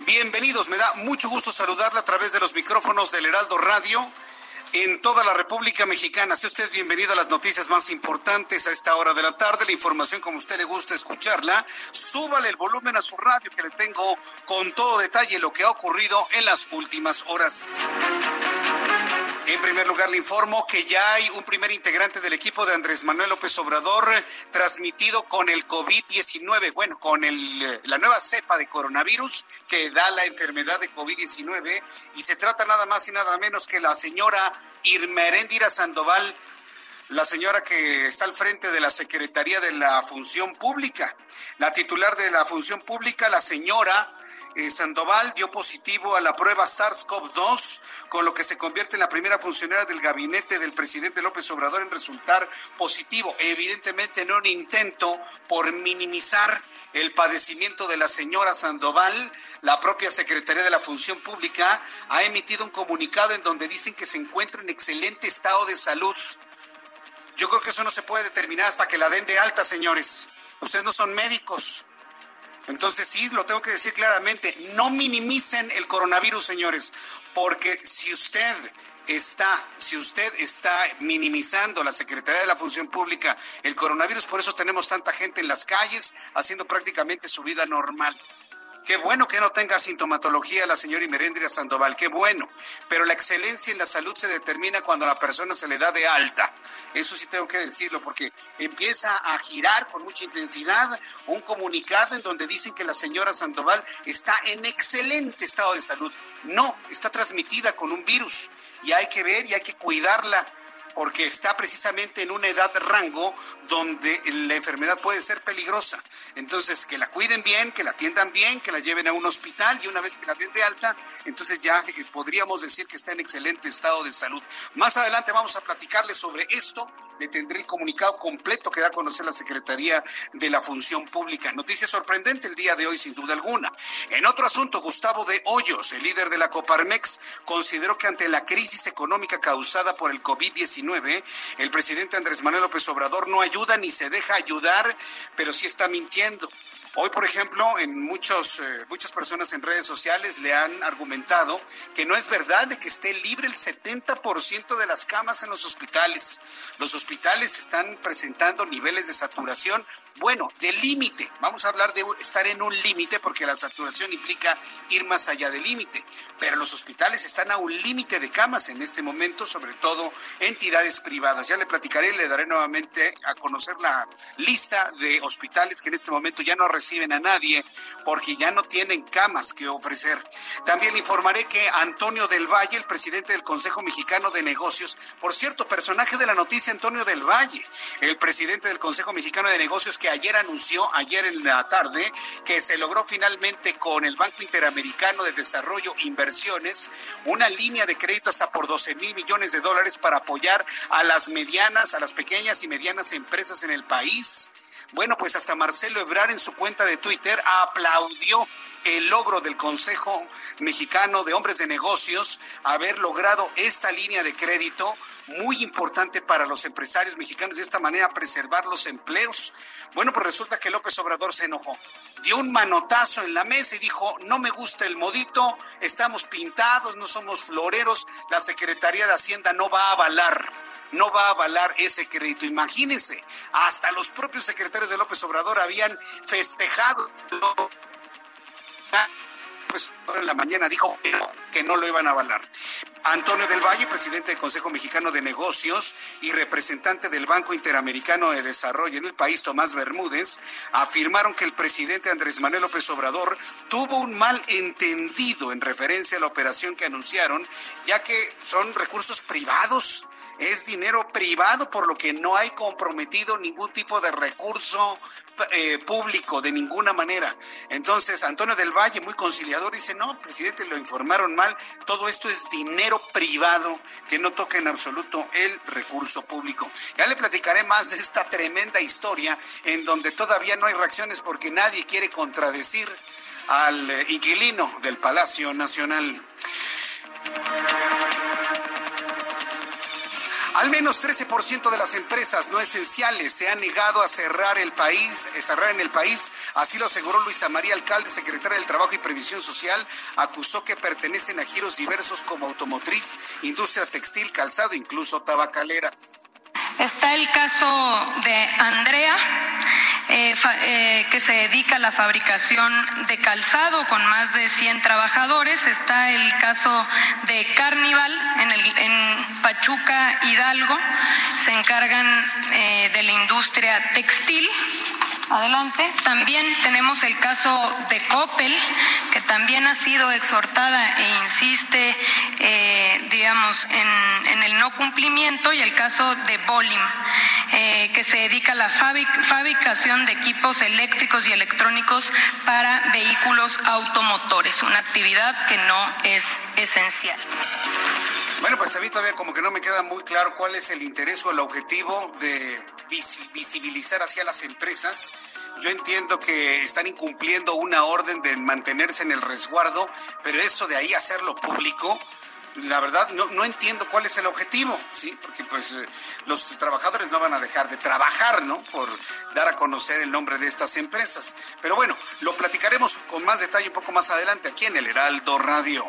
Bienvenidos, me da mucho gusto saludarla a través de los micrófonos del Heraldo Radio en toda la República Mexicana. Sea usted bienvenido a las noticias más importantes a esta hora de la tarde, la información como usted le gusta escucharla. Súbale el volumen a su radio que le tengo con todo detalle lo que ha ocurrido en las últimas horas. En primer lugar, le informo que ya hay un primer integrante del equipo de Andrés Manuel López Obrador eh, transmitido con el COVID-19, bueno, con el, eh, la nueva cepa de coronavirus que da la enfermedad de COVID-19 y se trata nada más y nada menos que la señora Irma Heréndira Sandoval, la señora que está al frente de la Secretaría de la Función Pública. La titular de la Función Pública, la señora eh, Sandoval dio positivo a la prueba SARS-CoV-2, con lo que se convierte en la primera funcionaria del gabinete del presidente López Obrador en resultar positivo. Evidentemente en un intento por minimizar el padecimiento de la señora Sandoval, la propia Secretaría de la Función Pública ha emitido un comunicado en donde dicen que se encuentra en excelente estado de salud. Yo creo que eso no se puede determinar hasta que la den de alta, señores. Ustedes no son médicos. Entonces sí, lo tengo que decir claramente, no minimicen el coronavirus, señores, porque si usted está, si usted está minimizando la Secretaría de la Función Pública el coronavirus, por eso tenemos tanta gente en las calles haciendo prácticamente su vida normal. Qué bueno que no tenga sintomatología la señora Imerendria Sandoval, qué bueno. Pero la excelencia en la salud se determina cuando la persona se le da de alta. Eso sí tengo que decirlo, porque empieza a girar con mucha intensidad un comunicado en donde dicen que la señora Sandoval está en excelente estado de salud. No, está transmitida con un virus y hay que ver y hay que cuidarla porque está precisamente en una edad rango donde la enfermedad puede ser peligrosa. Entonces, que la cuiden bien, que la atiendan bien, que la lleven a un hospital y una vez que la den de alta, entonces ya eh, podríamos decir que está en excelente estado de salud. Más adelante vamos a platicarles sobre esto le tendré el comunicado completo que da a conocer la Secretaría de la Función Pública. Noticia sorprendente el día de hoy, sin duda alguna. En otro asunto, Gustavo de Hoyos, el líder de la Coparmex, consideró que ante la crisis económica causada por el COVID-19, el presidente Andrés Manuel López Obrador no ayuda ni se deja ayudar, pero sí está mintiendo. Hoy, por ejemplo, en muchos, eh, muchas personas en redes sociales le han argumentado que no es verdad de que esté libre el 70% de las camas en los hospitales. Los hospitales están presentando niveles de saturación, bueno, de límite. Vamos a hablar de estar en un límite porque la saturación implica ir más allá del límite. Pero los hospitales están a un límite de camas en este momento, sobre todo entidades privadas. Ya le platicaré y le daré nuevamente a conocer la lista de hospitales que en este momento ya no reciben a nadie porque ya no tienen camas que ofrecer. También informaré que Antonio del Valle, el presidente del Consejo Mexicano de Negocios, por cierto, personaje de la noticia Antonio del Valle, el presidente del Consejo Mexicano de Negocios que ayer anunció, ayer en la tarde, que se logró finalmente con el Banco Interamericano de Desarrollo e Inversiones una línea de crédito hasta por 12 mil millones de dólares para apoyar a las medianas, a las pequeñas y medianas empresas en el país Bueno, pues hasta Marcelo Ebrar en su cuenta de Twitter aplaudió el logro del Consejo Mexicano de Hombres de Negocios haber logrado esta línea de crédito muy importante para los empresarios mexicanos de esta manera preservar los empleos. Bueno, pues resulta que López Obrador se enojó, dio un manotazo en la mesa y dijo, no me gusta el modito, estamos pintados, no somos floreros, la Secretaría de Hacienda no va a avalar no va a avalar ese crédito. Imagínense, hasta los propios secretarios de López Obrador habían festejado pues en la mañana dijo que no lo iban a avalar. Antonio del Valle, presidente del Consejo Mexicano de Negocios y representante del Banco Interamericano de Desarrollo en el país, Tomás Bermúdez, afirmaron que el presidente Andrés Manuel López Obrador tuvo un mal entendido en referencia a la operación que anunciaron, ya que son recursos privados es dinero privado, por lo que no hay comprometido ningún tipo de recurso eh, público de ninguna manera. Entonces, Antonio del Valle, muy conciliador, dice, no, presidente, lo informaron mal, todo esto es dinero privado que no toca en absoluto el recurso público. Ya le platicaré más de esta tremenda historia en donde todavía no hay reacciones porque nadie quiere contradecir al eh, inquilino del Palacio Nacional. Al menos 13% de las empresas no esenciales se han negado a cerrar el país, eh, cerrar en el país. Así lo aseguró Luisa María Alcalde, secretaria del Trabajo y Previsión Social. Acusó que pertenecen a giros diversos como automotriz, industria textil, calzado, incluso tabacaleras. Está el caso de Andrea, eh, eh, que se dedica a la fabricación de calzado con más de 100 trabajadores. Está el caso de Carnival en, el, en Pachuca, Hidalgo. Se encargan eh, de la industria textil Adelante. También tenemos el caso de Coppel, que también ha sido exhortada e insiste, eh, digamos, en, el no cumplimiento, y el caso de Bolim, eh, que se dedica a la fabricación de equipos eléctricos y electrónicos para vehículos automotores, una actividad que no es esencial. Bueno, pues a mí todavía como que no me queda muy claro cuál es el interés o el objetivo de visibilizar hacia las empresas. Yo entiendo que están incumpliendo una orden de mantenerse en el resguardo, pero eso de ahí hacerlo público, la verdad no, no entiendo cuál es el objetivo, ¿sí? Porque pues eh, los trabajadores no van a dejar de trabajar, ¿no? Por dar a conocer el nombre de estas empresas. Pero bueno, lo platicaremos con más detalle un poco más adelante aquí en el Heraldo Radio.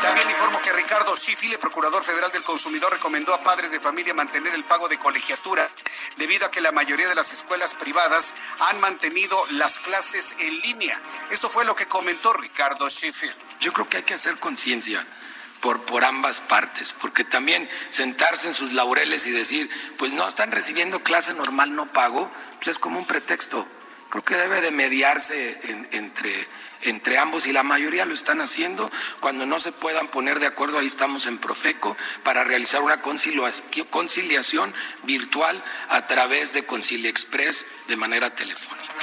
También informo que Ricardo Schifile, procurador federal del consumidor, recomendó a padres de familia mantener el pago de colegiatura debido a que la mayoría de las escuelas privadas han mantenido las clases en línea. Esto fue lo que comentó Ricardo Schifile. Yo creo que hay que hacer conciencia por, por ambas partes, porque también sentarse en sus laureles y decir, pues no están recibiendo clase normal, no pago, pues es como un pretexto. Creo que debe de mediarse entre, entre ambos y la mayoría lo están haciendo. Cuando no se puedan poner de acuerdo, ahí estamos en Profeco para realizar una conciliación virtual a través de Concilia Express de manera telefónica.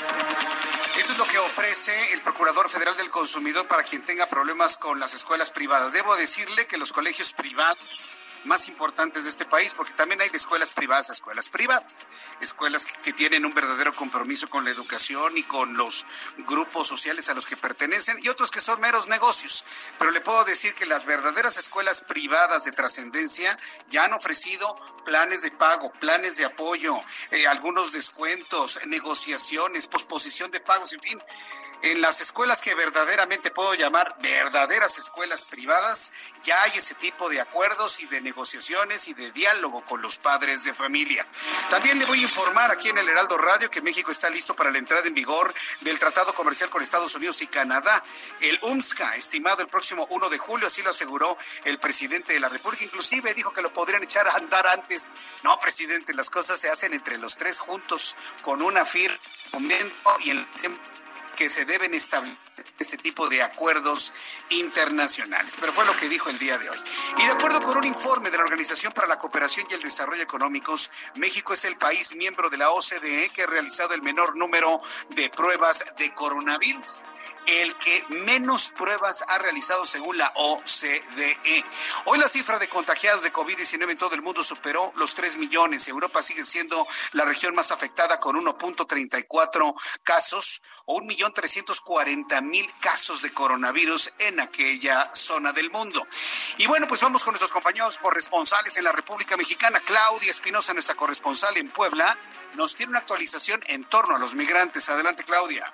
Esto es lo que ofrece el Procurador Federal del Consumidor para quien tenga problemas con las escuelas privadas. Debo decirle que los colegios privados más importantes de este país, porque también hay escuelas privadas, escuelas privadas, escuelas que, tienen un verdadero compromiso con la educación y con los grupos sociales a los que pertenecen, y otros que son meros negocios. Pero le puedo decir que las verdaderas escuelas privadas de trascendencia ya han ofrecido planes de pago, planes de apoyo, eh, algunos descuentos, negociaciones, posposición de pagos, en fin en las escuelas que verdaderamente puedo llamar verdaderas escuelas privadas, ya hay ese tipo de acuerdos y de negociaciones y de diálogo con los padres de familia. También le voy a informar aquí en el Heraldo Radio que México está listo para la entrada en vigor del Tratado Comercial con Estados Unidos y Canadá, el UNSCA, estimado el próximo 1 de julio, así lo aseguró el presidente de la República. Inclusive dijo que lo podrían echar a andar antes. No, presidente, las cosas se hacen entre los tres juntos con una firma y el que se deben establecer este tipo de acuerdos internacionales. Pero fue lo que dijo el día de hoy. Y de acuerdo con un informe de la Organización para la Cooperación y el Desarrollo Económicos, México es el país miembro de la OCDE que ha realizado el menor número de pruebas de coronavirus. El que menos pruebas ha realizado según la OCDE. Hoy la cifra de contagiados de COVID-19 en todo el mundo superó los 3 millones. Europa sigue siendo la región más afectada con 1.34 casos o 1.340.000 casos de coronavirus en aquella zona del mundo. Y bueno, pues vamos con nuestros compañeros corresponsales en la República Mexicana. Claudia Espinosa, nuestra corresponsal en Puebla, nos tiene una actualización en torno a los migrantes. Adelante, Claudia.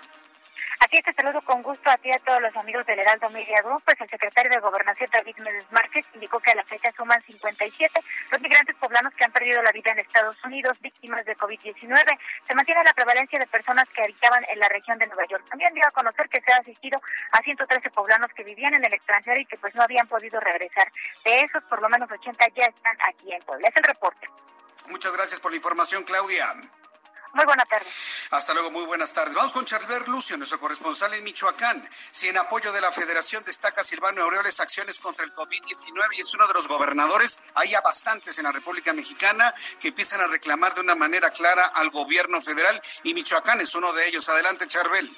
Aquí te saludo con gusto a ti y a todos los amigos del Heraldo Media Group. Pues el secretario de Gobernación, David Méndez Márquez, indicó que a la fecha suman 57 los migrantes poblanos que han perdido la vida en Estados Unidos víctimas de COVID-19. Se mantiene la prevalencia de personas que habitaban en la región de Nueva York. También dio a conocer que se ha asistido a 113 poblanos que vivían en el extranjero y que pues no habían podido regresar. De esos, por lo menos 80 ya están aquí en Puebla. Es el reporte. Muchas gracias por la información, Claudia. Muy buenas tardes. Hasta luego, muy buenas tardes. Vamos con Charler Lucio, nuestro corresponsal en Michoacán. Si en apoyo de la Federación destaca Silvano Aureoles acciones contra el COVID-19 y es uno de los gobernadores, hay ya bastantes en la República Mexicana que empiezan a reclamar de una manera clara al gobierno federal y Michoacán es uno de ellos. Adelante, Charbel.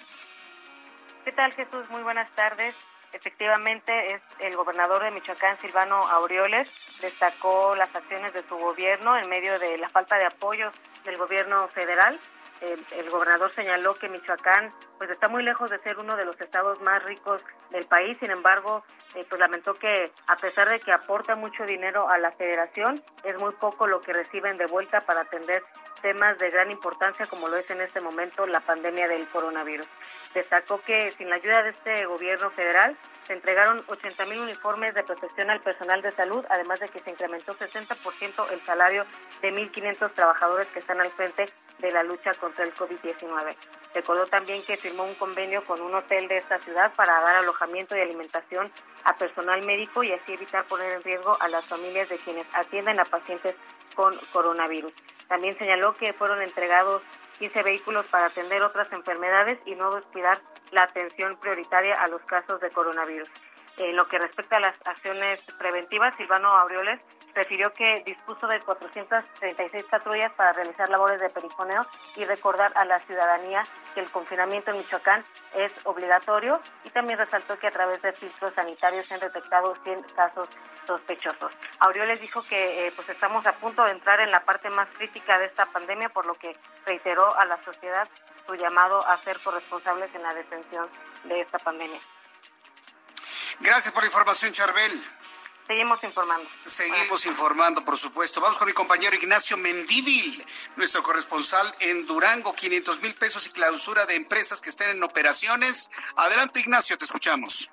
¿Qué tal, Jesús? Muy buenas tardes. Efectivamente, es el gobernador de Michoacán, Silvano Aureoles, destacó las acciones de su gobierno en medio de la falta de apoyo del gobierno federal. El, gobernador señaló que Michoacán pues está muy lejos de ser uno de los estados más ricos del país. Sin embargo, eh, pues lamentó que a pesar de que aporta mucho dinero a la federación, es muy poco lo que reciben de vuelta para atender temas de gran importancia como lo es en este momento la pandemia del coronavirus. Destacó que sin la ayuda de este gobierno federal se entregaron 80 mil uniformes de protección al personal de salud, además de que se incrementó 60% el salario de 1.500 trabajadores que están al frente de la lucha contra el COVID-19. Recordó también que firmó un convenio con un hotel de esta ciudad para dar alojamiento y alimentación a personal médico y así evitar poner en riesgo a las familias de quienes atienden a pacientes con coronavirus. También señaló que fueron entregados 15 vehículos para atender otras enfermedades y no descuidar la atención prioritaria a los casos de coronavirus. En lo que respecta a las acciones preventivas, Silvano Aureoles refirió que dispuso de 436 patrullas para realizar labores de perifoneo y recordar a la ciudadanía que el confinamiento en Michoacán es obligatorio y también resaltó que a través de filtros sanitarios se han detectado 100 casos sospechosos. Aureoles dijo que eh, pues estamos a punto de entrar en la parte más crítica de esta pandemia, por lo que reiteró a la sociedad su llamado a ser corresponsables en la detención de esta pandemia. Gracias por la información, Charbel. Seguimos informando. Seguimos informando, por supuesto. Vamos con mi compañero Ignacio Mendívil, nuestro corresponsal en Durango, 500 mil pesos y clausura de empresas que estén en operaciones. Adelante, Ignacio, te escuchamos.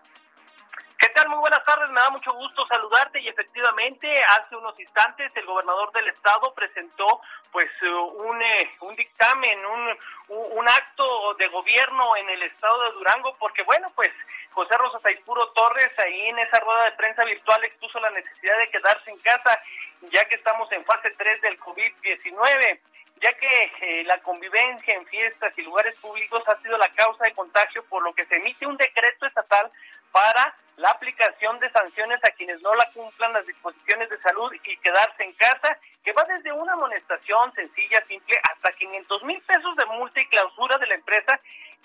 ¿Qué tal? Muy buenas tardes, me da mucho gusto saludarte y efectivamente hace unos instantes el gobernador del estado presentó pues eh, un, eh, un dictamen, un, un acto de gobierno en el estado de Durango porque bueno pues José Rosa Taipuro Torres ahí en esa rueda de prensa virtual expuso la necesidad de quedarse en casa ya que estamos en fase 3 del COVID-19 ya que eh, la convivencia en fiestas y lugares públicos ha sido la causa de contagio, por lo que se emite un decreto estatal para la aplicación de sanciones a quienes no la cumplan las disposiciones de salud y quedarse en casa, que va desde una amonestación sencilla, simple, hasta 500 mil pesos de multa y clausura de la empresa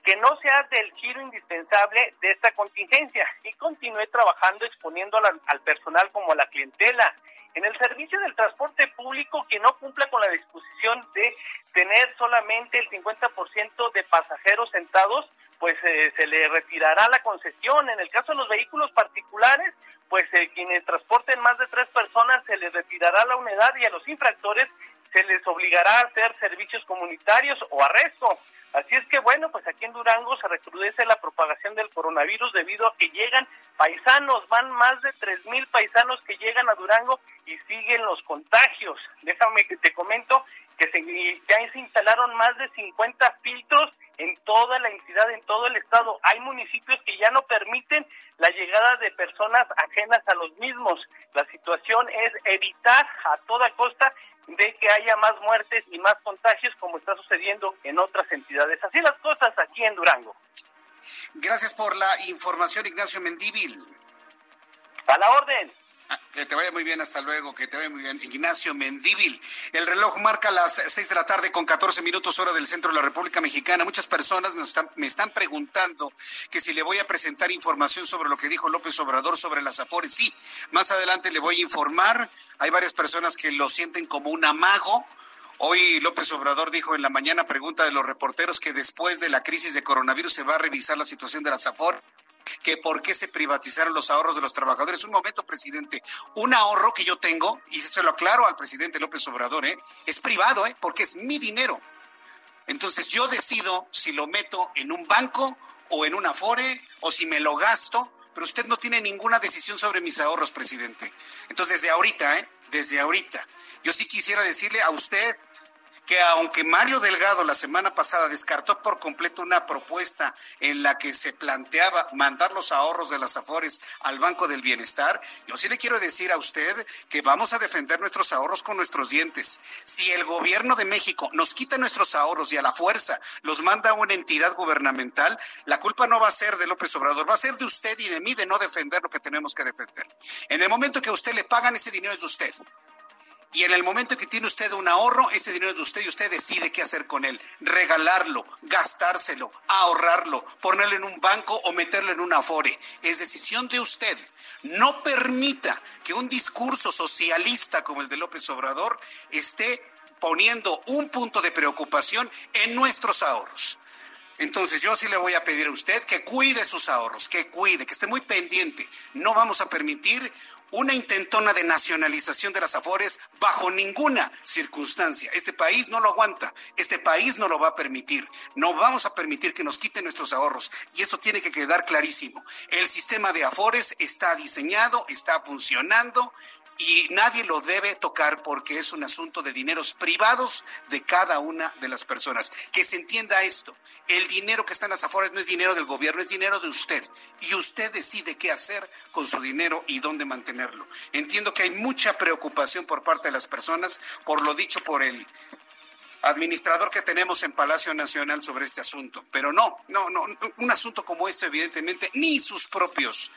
que no sea del giro indispensable de esta contingencia y continúe trabajando exponiendo al personal como a la clientela. En el servicio del transporte público que no cumpla con la disposición de tener solamente el 50% de pasajeros sentados, pues eh, se le retirará la concesión. En el caso de los vehículos particulares, pues eh, quienes transporten más de tres personas se les retirará la unidad y a los infractores se les obligará a hacer servicios comunitarios o arresto. Así es que bueno, pues aquí en Durango se recrudece la propagación del coronavirus debido a que llegan paisanos, van más de tres mil paisanos que llegan a Durango y siguen los contagios. Déjame que te comento que se, ya se instalaron más de 50 filtros en toda la entidad, en todo el estado. Hay municipios que ya no permiten la llegada de personas ajenas a los mismos. La situación es evitar a toda costa de que haya más muertes y más contagios como está sucediendo en otras entidades. Así las cosas aquí en Durango. Gracias por la información, Ignacio Mendívil. A la orden. Ah, que te vaya muy bien, hasta luego, que te vaya muy bien. Ignacio Mendíbil. El reloj marca las 6 de la tarde con 14 minutos hora del centro de la República Mexicana. Muchas personas me están preguntando que si le voy a presentar información sobre lo que dijo López Obrador sobre las Afores. Sí, más adelante le voy a informar. Hay varias personas que lo sienten como un amago. Hoy López Obrador dijo en la mañana, pregunta de los reporteros, que después de la crisis de coronavirus se va a revisar la situación de las Afores que por qué se privatizaron los ahorros de los trabajadores. Un momento, presidente. Un ahorro que yo tengo, y se lo aclaro al presidente López Obrador, ¿eh? es privado, ¿eh? porque es mi dinero. Entonces yo decido si lo meto en un banco o en un afore o si me lo gasto, pero usted no tiene ninguna decisión sobre mis ahorros, presidente. Entonces desde ahorita, ¿eh? desde ahorita, yo sí quisiera decirle a usted, que aunque Mario Delgado la semana pasada descartó por completo una propuesta en la que se planteaba mandar los ahorros de las Afores al Banco del Bienestar, yo sí le quiero decir a usted que vamos a defender nuestros ahorros con nuestros dientes. Si el gobierno de México nos quita nuestros ahorros y a la fuerza los manda a una entidad gubernamental, la culpa no va a ser de López Obrador, va a ser de usted y de mí de no defender lo que tenemos que defender. En el momento que a usted le pagan ese dinero es de usted. Y en el momento que tiene usted un ahorro, ese dinero es de usted y usted decide qué hacer con él. Regalarlo, gastárselo, ahorrarlo, ponerlo en un banco o meterlo en un afore. Es decisión de usted. No permita que un discurso socialista como el de López Obrador esté poniendo un punto de preocupación en nuestros ahorros. Entonces yo sí le voy a pedir a usted que cuide sus ahorros, que cuide, que esté muy pendiente. No vamos a permitir una intentona de nacionalización de las Afores bajo ninguna circunstancia. Este país no lo aguanta, este país no lo va a permitir. No vamos a permitir que nos quiten nuestros ahorros y esto tiene que quedar clarísimo. El sistema de Afores está diseñado, está funcionando y nadie lo debe tocar porque es un asunto de dineros privados de cada una de las personas. Que se entienda esto, el dinero que está en las afueras no es dinero del gobierno, es dinero de usted y usted decide qué hacer con su dinero y dónde mantenerlo. Entiendo que hay mucha preocupación por parte de las personas por lo dicho por el administrador que tenemos en Palacio Nacional sobre este asunto, pero no, no, no, un asunto como este evidentemente ni sus propios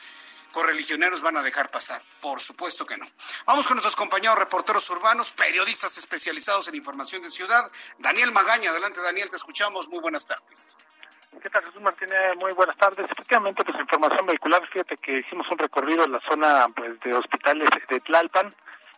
correligioneros van a dejar pasar. Por supuesto que no. Vamos con nuestros compañeros reporteros urbanos, periodistas especializados en información de ciudad. Daniel Magaña, adelante Daniel, te escuchamos. Muy buenas tardes. ¿Qué tal, Jesús Martínez? Muy buenas tardes. Efectivamente, pues información vehicular, fíjate que hicimos un recorrido en la zona pues de hospitales de Tlalpan.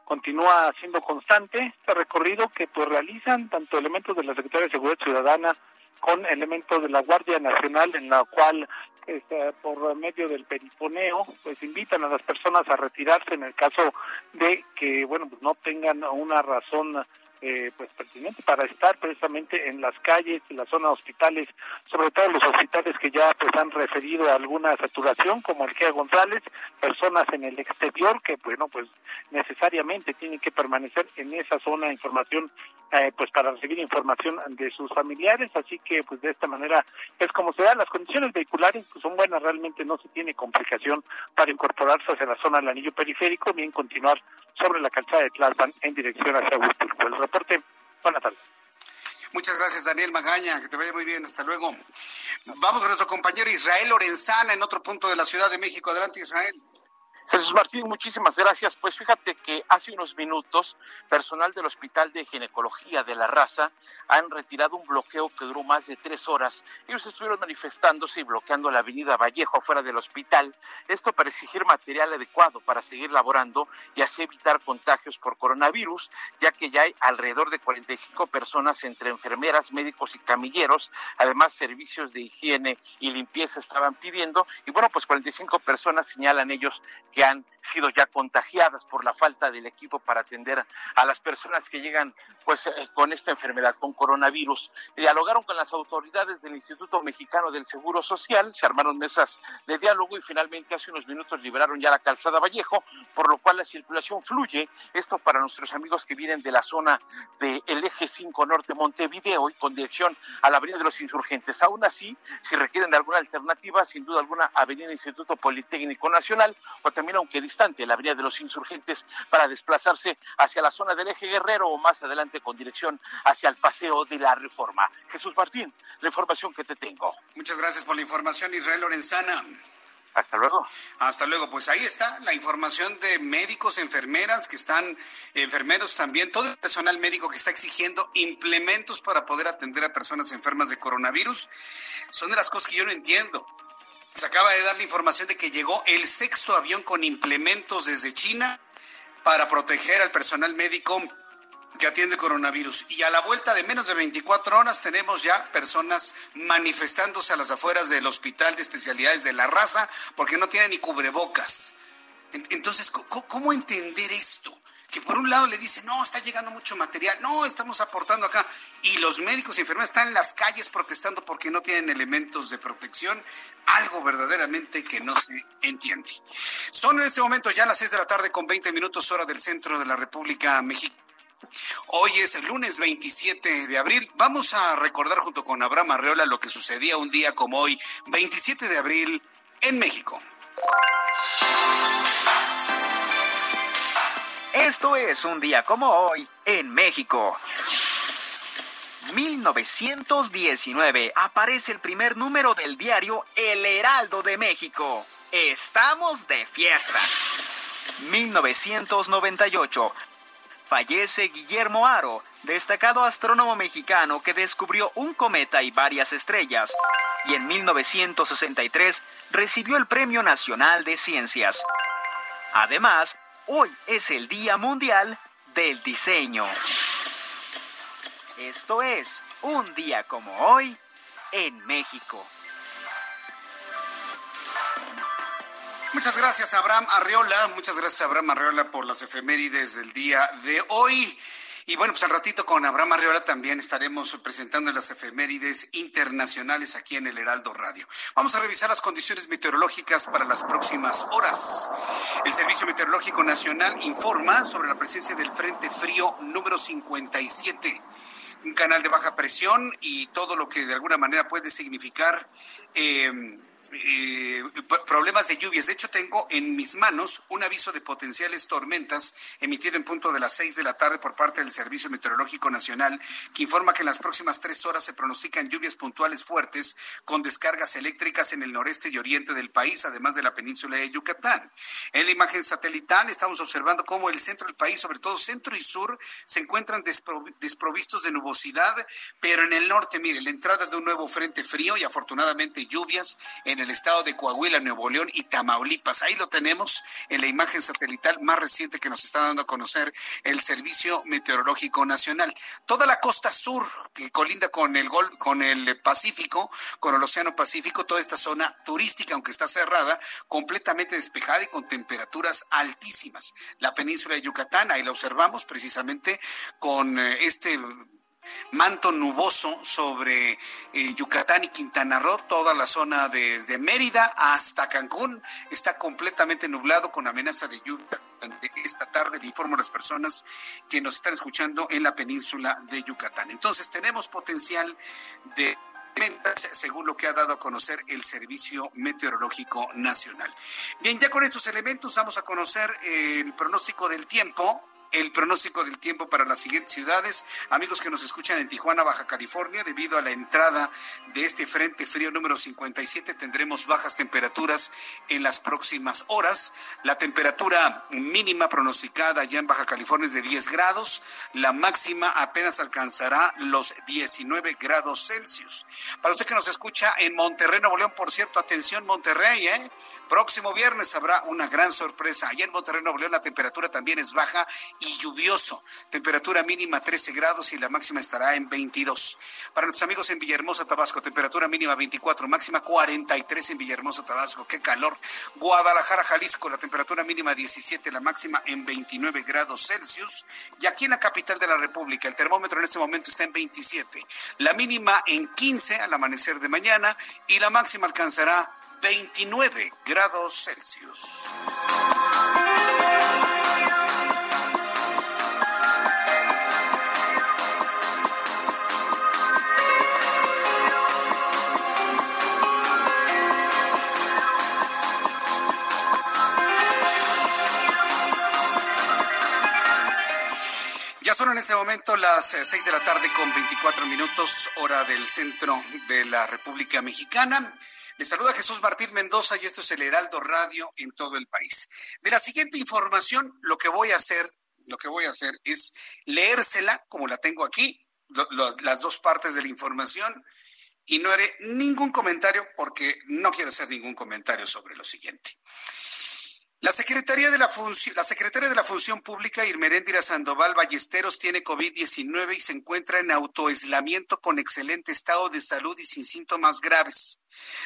Continúa siendo constante este recorrido que pues realizan tanto elementos de la Secretaría de Seguridad Ciudadana con elementos de la Guardia Nacional en la cual este, por medio del periponeo, pues invitan a las personas a retirarse en el caso de que, bueno, pues no tengan una razón eh, pues pertinente para estar precisamente en las calles, en la zona de hospitales, sobre todo los hospitales que ya pues han referido a alguna saturación, como el GEA González, personas en el exterior que bueno pues necesariamente tienen que permanecer en esa zona de información eh, pues para recibir información de sus familiares, así que pues de esta manera es como se dan las condiciones vehiculares pues son buenas, realmente no se tiene complicación para incorporarse hacia la zona del anillo periférico, bien continuar sobre la calzada de Tlalpan en dirección hacia Huitulco. Reporte, buenas tardes. Muchas gracias, Daniel Magaña. Que te vaya muy bien. Hasta luego. Vamos con nuestro compañero Israel Lorenzana en otro punto de la Ciudad de México. Adelante, Israel. Jesús Martín, muchísimas gracias. Pues fíjate que hace unos minutos, personal del Hospital de Ginecología de la Raza han retirado un bloqueo que duró más de tres horas. Ellos estuvieron manifestándose y bloqueando la avenida Vallejo afuera del hospital. Esto para exigir material adecuado para seguir laborando y así evitar contagios por coronavirus, ya que ya hay alrededor de 45 personas entre enfermeras, médicos y camilleros. Además, servicios de higiene y limpieza estaban pidiendo. Y bueno, pues 45 personas señalan ellos que han sido ya contagiadas por la falta del equipo para atender a las personas que llegan pues eh, con esta enfermedad, con coronavirus. Dialogaron con las autoridades del Instituto Mexicano del Seguro Social, se armaron mesas de diálogo y finalmente hace unos minutos liberaron ya la calzada Vallejo, por lo cual la circulación fluye. Esto para nuestros amigos que vienen de la zona del eje 5 norte Montevideo y con dirección a la Avenida de los Insurgentes. Aún así, si requieren de alguna alternativa, sin duda alguna, Avenida Instituto Politécnico Nacional o también aunque distante, la Avenida de los Insurgentes para desplazarse hacia la zona del eje Guerrero o más adelante con dirección hacia el Paseo de la Reforma. Jesús Martín, la información que te tengo. Muchas gracias por la información, Israel Lorenzana. Hasta luego. Hasta luego. Pues ahí está la información de médicos, enfermeras que están, enfermeros también, todo el personal médico que está exigiendo implementos para poder atender a personas enfermas de coronavirus. Son de las cosas que yo no entiendo. Se acaba de dar la información de que llegó el sexto avión con implementos desde China para proteger al personal médico que atiende coronavirus. Y a la vuelta de menos de 24 horas tenemos ya personas manifestándose a las afueras del Hospital de Especialidades de la Raza porque no tienen ni cubrebocas. Entonces, ¿cómo entender esto? Que por un lado le dicen, no, está llegando mucho material, no, estamos aportando acá, y los médicos y enfermeras están en las calles protestando porque no tienen elementos de protección, algo verdaderamente que no se entiende. Son en este momento ya las 6 de la tarde con 20 minutos hora del centro de la República Mexicana. Hoy es el lunes 27 de abril. Vamos a recordar junto con Abraham Arreola lo que sucedía un día como hoy, 27 de abril, en México. Esto es un día como hoy en México. 1919 aparece el primer número del diario El Heraldo de México. Estamos de fiesta. 1998 fallece Guillermo Aro, destacado astrónomo mexicano que descubrió un cometa y varias estrellas. Y en 1963 recibió el Premio Nacional de Ciencias. Además, Hoy es el Día Mundial del Diseño. Esto es un día como hoy en México. Muchas gracias Abraham Arreola, muchas gracias Abraham Arreola por las efemérides del día de hoy. Y bueno, pues al ratito con Abraham Arriola también estaremos presentando las efemérides internacionales aquí en el Heraldo Radio. Vamos a revisar las condiciones meteorológicas para las próximas horas. El Servicio Meteorológico Nacional informa sobre la presencia del Frente Frío número 57 un canal de baja presión y todo lo que de alguna manera puede significar eh, eh, problemas de lluvias. De hecho, tengo en mis manos un aviso de potenciales tormentas emitido en punto de las seis de la tarde por parte del Servicio Meteorológico Nacional, que informa que en las próximas tres horas se pronostican lluvias puntuales fuertes con descargas eléctricas en el noreste y oriente del país, además de la península de Yucatán. En la imagen satelital estamos observando cómo el centro del país, sobre todo centro y sur, se encuentran desprovistos de nubosidad, pero en el norte, mire, la entrada de un nuevo frente frío y afortunadamente lluvias en el estado de Coahuila, Nuevo León y Tamaulipas. Ahí lo tenemos en la imagen satelital más reciente que nos está dando a conocer el Servicio Meteorológico Nacional. Toda la costa sur que colinda con el Gol, con el Pacífico, con el Océano Pacífico, toda esta zona turística, aunque está cerrada, completamente despejada y con temperaturas altísimas. La península de Yucatán, ahí la observamos precisamente con eh, este manto nuboso sobre eh, Yucatán y Quintana Roo, toda la zona desde Mérida hasta Cancún está completamente nublado con amenaza de lluvia. Esta tarde le informo a las personas que nos están escuchando en la península de Yucatán. Entonces tenemos potencial de según lo que ha dado a conocer el Servicio Meteorológico Nacional. Bien, ya con estos elementos vamos a conocer el pronóstico del tiempo el pronóstico del tiempo para las siguientes ciudades. Amigos que nos escuchan en Tijuana, Baja California, debido a la entrada de este frente frío número 57, tendremos bajas temperaturas en las próximas horas. La temperatura mínima pronosticada ya en Baja California es de 10 grados. La máxima apenas alcanzará los 19 grados Celsius. Para usted que nos escucha en Monterrey, Nuevo León, por cierto, atención Monterrey, ¿eh? Próximo viernes habrá una gran sorpresa. Allá en Monterrey, Nuevo León, la temperatura también es baja y lluvioso. Temperatura mínima 13 grados y la máxima estará en 22. Para nuestros amigos en Villahermosa, Tabasco, temperatura mínima 24, máxima 43 en Villahermosa, Tabasco. Qué calor. Guadalajara, Jalisco, la temperatura mínima 17, la máxima en 29 grados Celsius. Y aquí en la capital de la República, el termómetro en este momento está en 27. La mínima en 15 al amanecer de mañana y la máxima alcanzará 29 grados Celsius. Son en este momento las 6 eh, de la tarde con 24 minutos, hora del centro de la República Mexicana. Les saluda Jesús Martín Mendoza y esto es el Heraldo Radio en todo el país. De la siguiente información, lo que voy a hacer, lo que voy a hacer es leérsela como la tengo aquí, las dos partes de la información y no haré ningún comentario porque no quiero hacer ningún comentario sobre lo siguiente. La Secretaría de la Función, la Secretaria de la Función Pública, Irmeréndira Sandoval Ballesteros, tiene COVID-19 y se encuentra en autoaislamiento con excelente estado de salud y sin síntomas graves.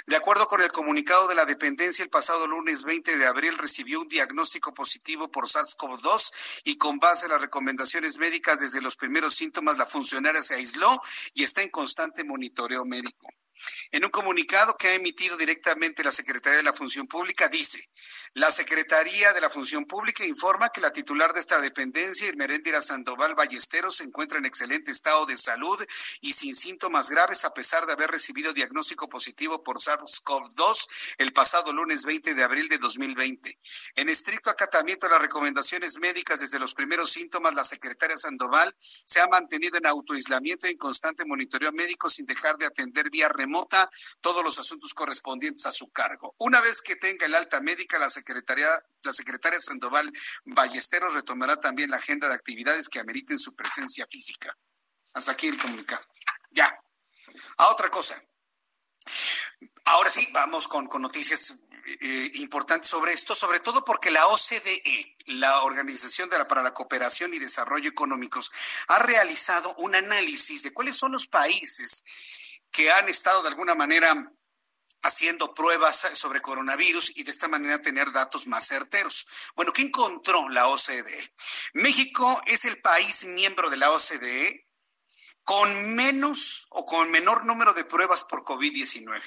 De acuerdo con el comunicado de la dependencia, el pasado lunes 20 de abril recibió un diagnóstico positivo por SARS-CoV-2 y con base en las recomendaciones médicas desde los primeros síntomas, la funcionaria se aisló y está en constante monitoreo médico. En un comunicado que ha emitido directamente la Secretaría de la Función Pública, dice, la Secretaría de la Función Pública informa que la titular de esta dependencia, Irmeréndira Sandoval Ballesteros, se encuentra en excelente estado de salud y sin síntomas graves a pesar de haber recibido diagnóstico positivo por SARS-CoV-2 el pasado lunes 20 de abril de 2020. En estricto acatamiento a las recomendaciones médicas desde los primeros síntomas, la secretaria Sandoval se ha mantenido en autoaislamiento y en constante monitoreo médico sin dejar de atender vía remota todos los asuntos correspondientes a su cargo. Una vez que tenga el alta médica, la secretaria, la secretaria Sandoval Ballesteros retomará también la agenda de actividades que ameriten su presencia física. Hasta aquí el comunicado. Ya. A otra cosa. Ahora sí, vamos con, con noticias eh, importantes sobre esto, sobre todo porque la OCDE, la Organización para la Cooperación y Desarrollo Económicos, ha realizado un análisis de cuáles son los países que han estado de alguna manera haciendo pruebas sobre coronavirus y de esta manera tener datos más certeros. Bueno, ¿qué encontró la OCDE? México es el país miembro de la OCDE con menos o con menor número de pruebas por COVID-19.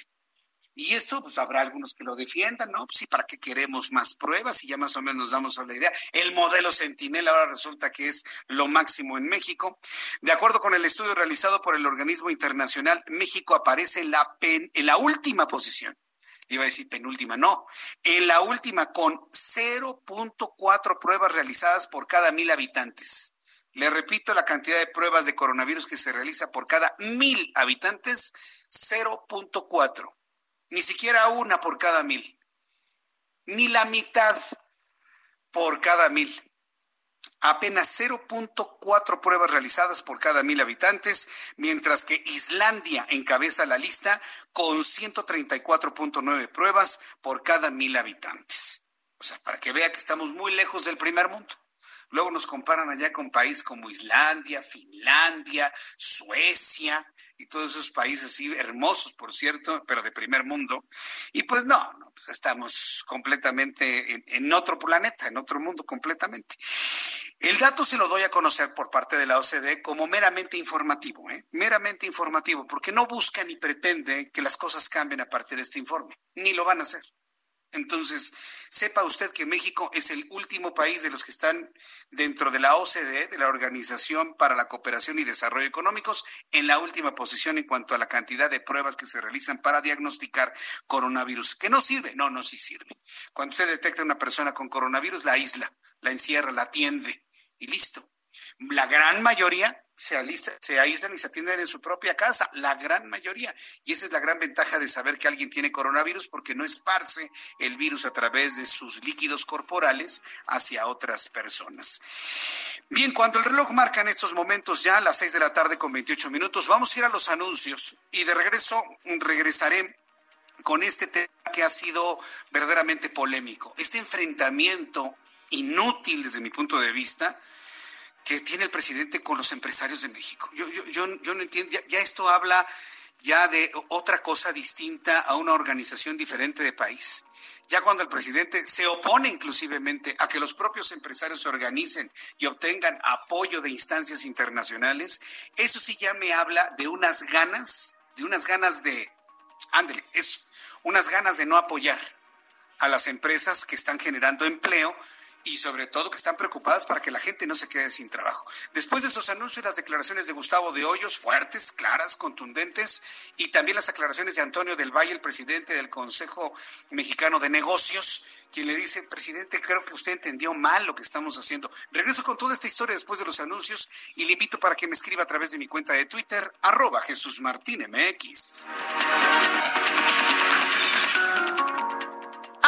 Y esto, pues habrá algunos que lo defiendan, ¿no? Pues sí, ¿para qué queremos más pruebas? Y ya más o menos nos damos a la idea. El modelo Sentinel ahora resulta que es lo máximo en México. De acuerdo con el estudio realizado por el organismo internacional, México aparece en la, pen, en la última posición. Iba a decir penúltima, no. En la última, con 0.4 pruebas realizadas por cada mil habitantes. Le repito, la cantidad de pruebas de coronavirus que se realiza por cada mil habitantes, 0.4 ni siquiera una por cada mil, ni la mitad por cada mil. Apenas 0.4 pruebas realizadas por cada mil habitantes, mientras que Islandia encabeza la lista con 134.9 pruebas por cada mil habitantes. O sea, para que vea que estamos muy lejos del primer mundo. Luego nos comparan allá con países como Islandia, Finlandia, Suecia, y todos esos países así hermosos, por cierto, pero de primer mundo. Y pues no, no pues estamos completamente en, otro planeta, en otro mundo completamente. El dato se lo doy a conocer por parte de la OCDE como meramente informativo, ¿eh? meramente informativo, porque no busca ni pretende que las cosas cambien a partir de este informe, ni lo van a hacer. Entonces, sepa usted que México es el último país de los que están dentro de la OCDE, de la Organización para la Cooperación y Desarrollo Económicos, en la última posición en cuanto a la cantidad de pruebas que se realizan para diagnosticar coronavirus. ¿Que no sirve? No, no sí sirve. Cuando usted detecta a una persona con coronavirus, la aísla, la encierra, la atiende y listo. La gran mayoría se, se aíslan y se atienden en su propia casa, la gran mayoría. Y esa es la gran ventaja de saber que alguien tiene coronavirus porque no esparce el virus a través de sus líquidos corporales hacia otras personas. Bien, cuando el reloj marca en estos momentos ya las seis de la tarde con 28 minutos, vamos a ir a los anuncios y de regreso regresaré con este tema que ha sido verdaderamente polémico. Este enfrentamiento inútil desde mi punto de vista que tiene el presidente con los empresarios de México. Yo, yo, yo, yo no entiendo, ya, esto habla ya de otra cosa distinta a una organización diferente de país. Ya cuando el presidente se opone inclusivemente a que los propios empresarios se organicen y obtengan apoyo de instancias internacionales, eso sí ya me habla de unas ganas, de unas ganas de, ándele, eso, unas ganas de no apoyar a las empresas que están generando empleo y sobre todo que están preocupadas para que la gente no se quede sin trabajo. Después de esos anuncios, las declaraciones de Gustavo de Hoyos, fuertes, claras, contundentes, y también las aclaraciones de Antonio del Valle, el presidente del Consejo Mexicano de Negocios, quien le dice, presidente, creo que usted entendió mal lo que estamos haciendo. Regreso con toda esta historia después de los anuncios y le invito para que me escriba a través de mi cuenta de Twitter, arroba Jesús Martín MX.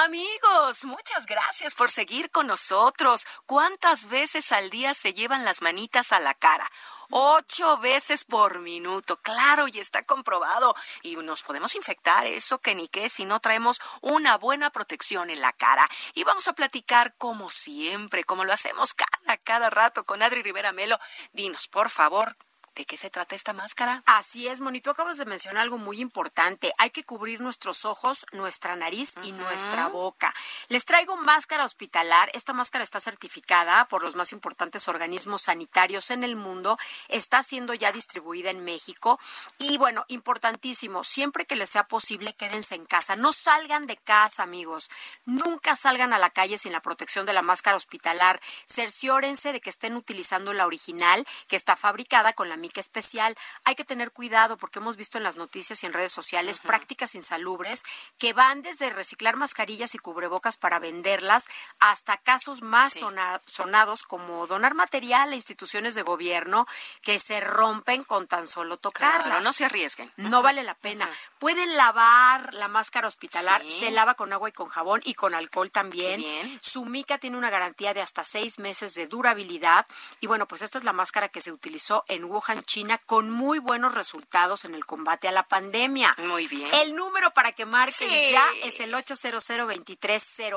Amigos, muchas gracias por seguir con nosotros. ¿Cuántas veces al día se llevan las manitas a la cara? Ocho veces por minuto, claro, y está comprobado. Y nos podemos infectar, eso que ni qué, si no traemos una buena protección en la cara. Y vamos a platicar como siempre, como lo hacemos cada, cada rato con Adri Rivera Melo. Dinos, por favor, ¿De qué se trata esta máscara? Así es, Moni, tú acabas de mencionar algo muy importante. Hay que cubrir nuestros ojos, nuestra nariz y nuestra boca. Les traigo máscara hospitalar. Esta máscara está certificada por los más importantes organismos sanitarios en el mundo. Está siendo ya distribuida en México. Y bueno, importantísimo, siempre que les sea posible, quédense en casa. No salgan de casa, amigos. Nunca salgan a la calle sin la protección de la máscara hospitalar. Cerciórense de que estén utilizando la original, que está fabricada con la mica especial. Hay que tener cuidado porque hemos visto en las noticias y en redes sociales prácticas insalubres que van desde reciclar mascarillas y cubrebocas para venderlas hasta casos más sonados como donar material a instituciones de gobierno que se rompen con tan solo tocarlas. no se arriesguen. No vale la pena. Pueden lavar la máscara hospitalar, se lava con agua y con jabón y con alcohol también. Su mica tiene una garantía de hasta seis meses de durabilidad. Y bueno, pues esta es la máscara que se utilizó en Wuhan en China con muy buenos resultados en el combate a la pandemia. Muy bien. El número para que marquen ya es el 800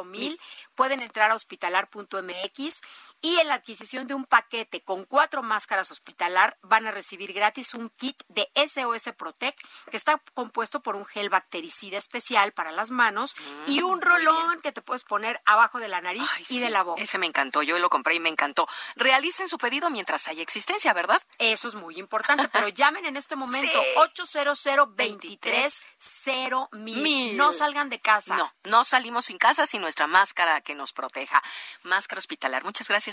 mil Pueden entrar a hospitalar.mx y en la adquisición de un paquete con cuatro máscaras hospitalar van a recibir gratis un kit de SOS Protect que está compuesto por un gel bactericida especial para las manos y un rolón que te puedes poner abajo de la nariz y de la boca. Ese me encantó, yo lo compré y me encantó. Realicen su pedido mientras haya existencia, ¿verdad? Eso es muy importante, pero llamen en este momento 800 mil. No salgan de casa. No, no salimos sin casa sin nuestra máscara que nos proteja. Máscara hospitalar. Muchas gracias,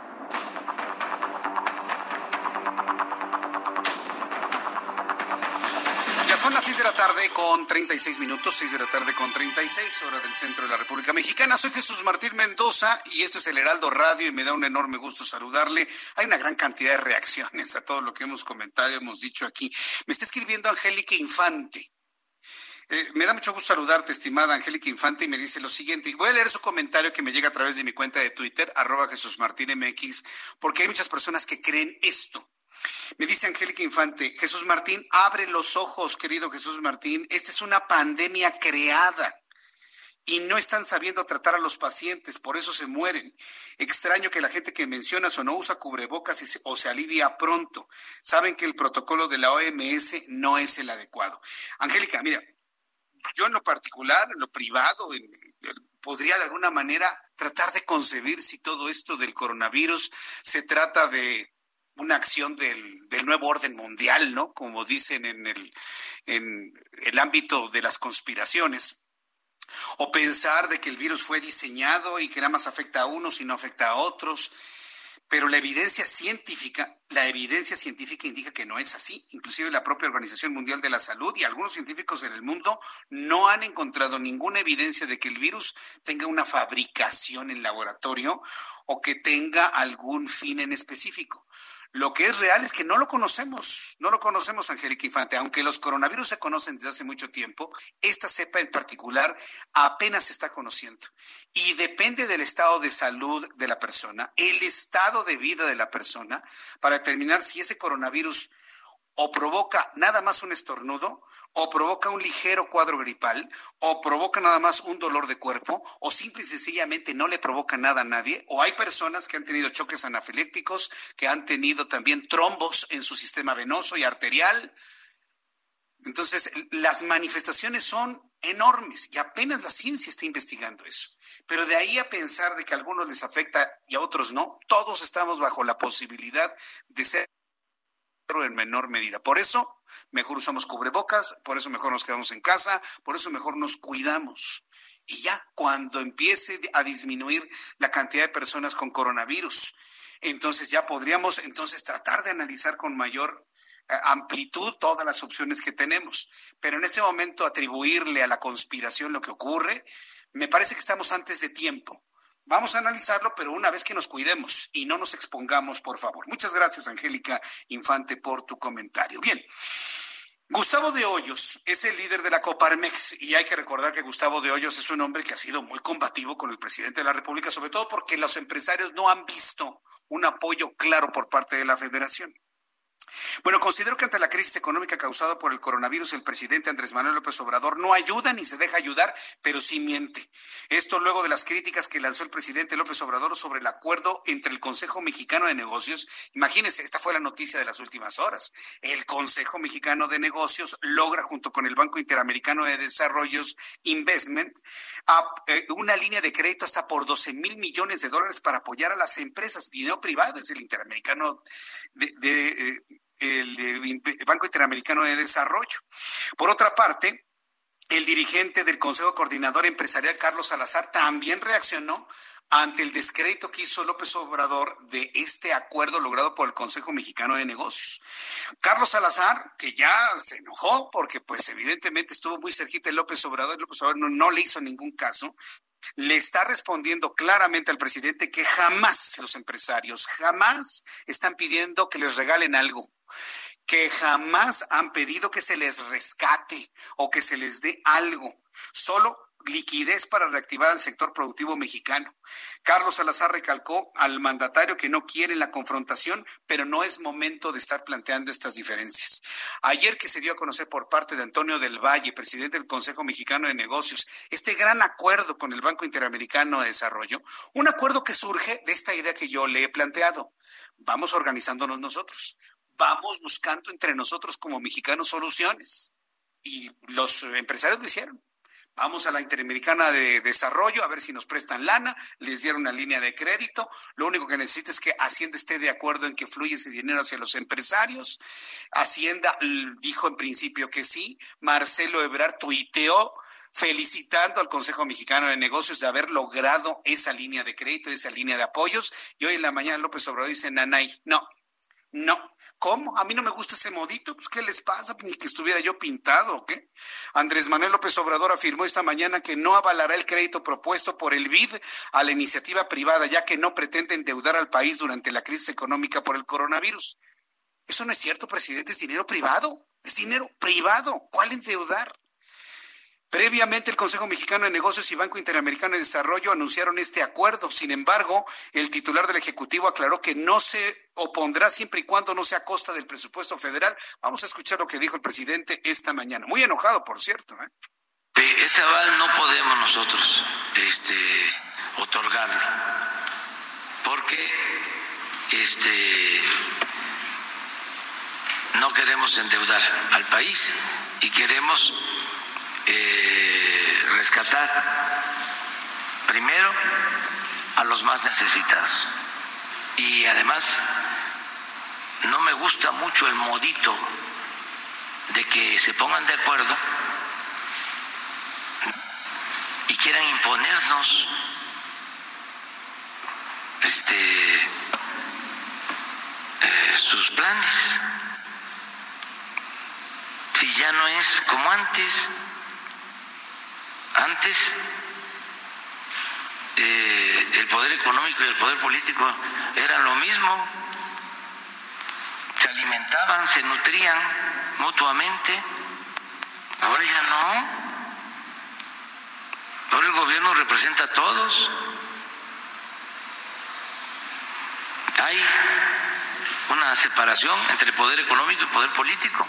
Son las 6 de la tarde con 36 minutos, 6 de la tarde con 36, hora del centro de la República Mexicana. Soy Jesús Martín Mendoza y esto es el Heraldo Radio y me da un enorme gusto saludarle. Hay una gran cantidad de reacciones a todo lo que hemos comentado y hemos dicho aquí. Me está escribiendo Angélica Infante. Eh, me da mucho gusto saludarte, estimada Angélica Infante, y me dice lo siguiente. Voy a leer su comentario que me llega a través de mi cuenta de Twitter, arroba Jesús Martín MX, porque hay muchas personas que creen esto. Me dice Angélica Infante, Jesús Martín, abre los ojos, querido Jesús Martín. Esta es una pandemia creada y no están sabiendo tratar a los pacientes, por eso se mueren. Extraño que la gente que mencionas o no usa cubrebocas o se alivia pronto. Saben que el protocolo de la OMS no es el adecuado. Angélica, mira, yo en lo particular, en lo privado, podría de alguna manera tratar de concebir si todo esto del coronavirus se trata de una acción del, nuevo orden mundial, ¿no? Como dicen en el, en el ámbito de las conspiraciones. O pensar de que el virus fue diseñado y que nada más afecta a unos y no afecta a otros. Pero la evidencia científica, la evidencia científica indica que no es así. Inclusive la propia Organización Mundial de la Salud y algunos científicos en el mundo no han encontrado ninguna evidencia de que el virus tenga una fabricación en laboratorio o que tenga algún fin en específico. Lo que es real es que no lo conocemos, no lo conocemos, Angélica Infante. Aunque los coronavirus se conocen desde hace mucho tiempo, esta cepa en particular apenas se está conociendo. Y depende del estado de salud de la persona, el estado de vida de la persona, para determinar si ese coronavirus o provoca nada más un estornudo, o provoca un ligero cuadro gripal, o provoca nada más un dolor de cuerpo, o simple y sencillamente no le provoca nada a nadie, o hay personas que han tenido choques anafilécticos, que han tenido también trombos en su sistema venoso y arterial. Entonces, las manifestaciones son enormes y apenas la ciencia está investigando eso. Pero de ahí a pensar de que a algunos les afecta y a otros no, todos estamos bajo la posibilidad de ser en menor medida. Por eso, mejor usamos cubrebocas, por eso mejor nos quedamos en casa, por eso mejor nos cuidamos. Y ya cuando empiece a disminuir la cantidad de personas con coronavirus, entonces ya podríamos entonces tratar de analizar con mayor eh, amplitud todas las opciones que tenemos. Pero en este momento atribuirle a la conspiración lo que ocurre, me parece que estamos antes de tiempo. Vamos a analizarlo, pero una vez que nos cuidemos y no nos expongamos, por favor. Muchas gracias, Angélica Infante, por tu comentario. Bien. Gustavo de Hoyos es el líder de la Coparmex y hay que recordar que Gustavo de Hoyos es un hombre que ha sido muy combativo con el presidente de la República, sobre todo porque los empresarios no han visto un apoyo claro por parte de la federación. Bueno, considero que ante la crisis económica causada por el coronavirus, el presidente Andrés Manuel López Obrador no ayuda ni se deja ayudar, pero sí miente. Esto luego de las críticas que lanzó el presidente López Obrador sobre el acuerdo entre el Consejo Mexicano de Negocios. Imagínense, esta fue la noticia de las últimas horas. El Consejo Mexicano de Negocios logra, junto con el Banco Interamericano de Desarrollos Investment, eh, una línea de crédito hasta por 12 mil millones de dólares para apoyar a las empresas. Dinero privado es el Interamericano de, eh, el Banco Interamericano de Desarrollo. Por otra parte, el dirigente del Consejo Coordinador Empresarial, Carlos Salazar, también reaccionó ante el descrédito que hizo López Obrador de este acuerdo logrado por el Consejo Mexicano de Negocios. Carlos Salazar, que ya se enojó porque pues evidentemente estuvo muy cerquita de López Obrador, López Obrador no, no le hizo ningún caso, le está respondiendo claramente al presidente que jamás los empresarios, jamás están pidiendo que les regalen algo que jamás han pedido que se les rescate o que se les dé algo, solo liquidez para reactivar al sector productivo mexicano. Carlos Salazar recalcó al mandatario que no quiere la confrontación, pero no es momento de estar planteando estas diferencias. Ayer que se dio a conocer por parte de Antonio del Valle, presidente del Consejo Mexicano de Negocios, este gran acuerdo con el Banco Interamericano de Desarrollo, un acuerdo que surge de esta idea que yo le he planteado. Vamos organizándonos nosotros, vamos buscando entre nosotros como mexicanos soluciones. Y los empresarios lo hicieron. Vamos a la Interamericana de Desarrollo a ver si nos prestan lana, les dieron una línea de crédito. Lo único que necesita es que Hacienda esté de acuerdo en que fluya ese dinero hacia los empresarios. Hacienda dijo en principio que sí. Marcelo Ebrard tuiteó felicitando al Consejo Mexicano de Negocios de haber logrado esa línea de crédito, esa línea de apoyos. Y hoy en la mañana López Obrador dice, Nanay, no, no. ¿Cómo? A mí no me gusta ese modito. Pues, ¿qué les pasa? Ni que estuviera yo pintado, ¿o qué? Andrés Manuel López Obrador afirmó esta mañana que no avalará el crédito propuesto por el BID a la iniciativa privada, ya que no pretende endeudar al país durante la crisis económica por el coronavirus. Eso no es cierto, presidente. Es dinero privado. Es dinero privado. ¿Cuál endeudar? Previamente, el Consejo Mexicano de Negocios y Banco Interamericano de Desarrollo anunciaron este acuerdo. Sin embargo, el titular del Ejecutivo aclaró que no se opondrá siempre y cuando no sea a costa del presupuesto federal. Vamos a escuchar lo que dijo el presidente esta mañana. Muy enojado, por cierto. ¿eh? Ese aval no podemos nosotros este, otorgarlo, porque este, no queremos endeudar al país y queremos eh, rescatar primero a los más necesitados. Y además, no me gusta mucho el modito de que se pongan de acuerdo y quieran imponernos este, eh, sus planes. Si ya no es como antes, antes eh, el poder económico y el poder político eran lo mismo, se alimentaban, se nutrían mutuamente, ahora ya no. Ahora el gobierno representa a todos. Hay una separación entre poder económico y poder político.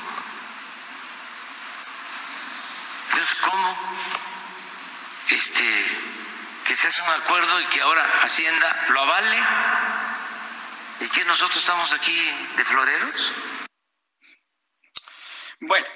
Entonces, ¿cómo este, que se hace un acuerdo y que ahora Hacienda lo avale y que nosotros estamos aquí de floreros. Bueno,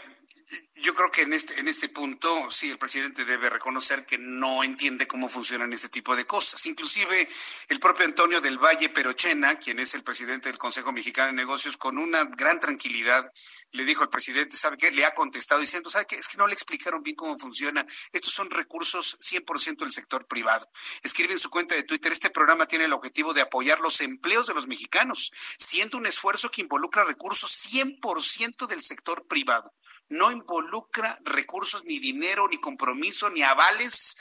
yo creo que en este, en este punto, sí, el presidente debe reconocer que no entiende cómo funcionan este tipo de cosas. Inclusive el propio Antonio del Valle Perochena, quien es el presidente del Consejo Mexicano de Negocios, con una gran tranquilidad le dijo al presidente, ¿sabe qué? Le ha contestado diciendo, ¿sabe qué? Es que no le explicaron bien cómo funciona. Estos son recursos 100% del sector privado. Escribe en su cuenta de Twitter, este programa tiene el objetivo de apoyar los empleos de los mexicanos, siendo un esfuerzo que involucra recursos 100% del sector privado. No involucra recursos ni dinero, ni compromiso, ni avales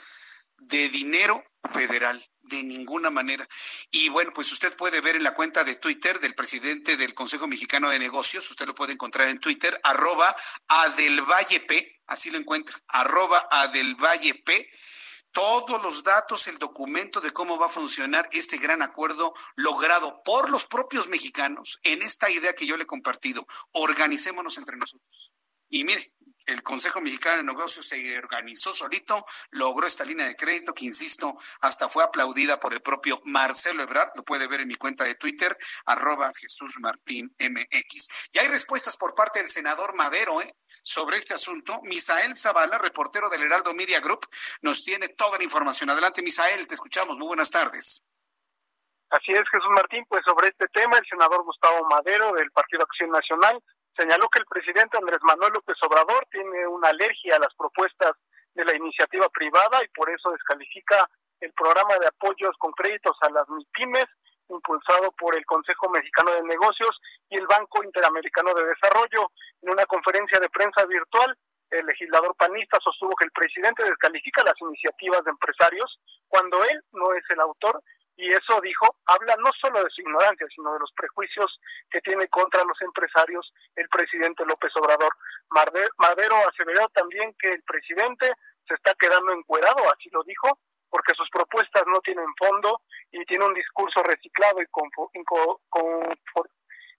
de dinero federal de ninguna manera. Y bueno, pues usted puede ver en la cuenta de Twitter del presidente del Consejo Mexicano de Negocios, usted lo puede encontrar en Twitter, arroba P, así lo encuentra, arroba P, todos los datos, el documento de cómo va a funcionar este gran acuerdo logrado por los propios mexicanos en esta idea que yo le he compartido. Organicémonos entre nosotros. Y mire, el Consejo Mexicano de Negocios se organizó solito, logró esta línea de crédito que, insisto, hasta fue aplaudida por el propio Marcelo Ebrard, lo puede ver en mi cuenta de Twitter, arroba Jesús Martín MX. Y hay respuestas por parte del senador Madero ¿eh? sobre este asunto. Misael Zavala, reportero del Heraldo Media Group, nos tiene toda la información. Adelante, Misael, te escuchamos. Muy buenas tardes. Así es, Jesús Martín, pues sobre este tema, el senador Gustavo Madero del Partido Acción Nacional señaló que el presidente Andrés Manuel López Obrador tiene una alergia a las propuestas de la iniciativa privada y por eso descalifica el programa de apoyos con créditos a las MIPIMES impulsado por el Consejo Mexicano de Negocios y el Banco Interamericano de Desarrollo. En una conferencia de prensa virtual, el legislador panista sostuvo que el presidente descalifica las iniciativas de empresarios cuando él no es el autor y eso dijo, habla no solo de su ignorancia, sino de los prejuicios que tiene contra los empresarios el presidente López Obrador. Madero aseveró también que el presidente se está quedando encuerado, así lo dijo, porque sus propuestas no tienen fondo y tiene un discurso reciclado y con,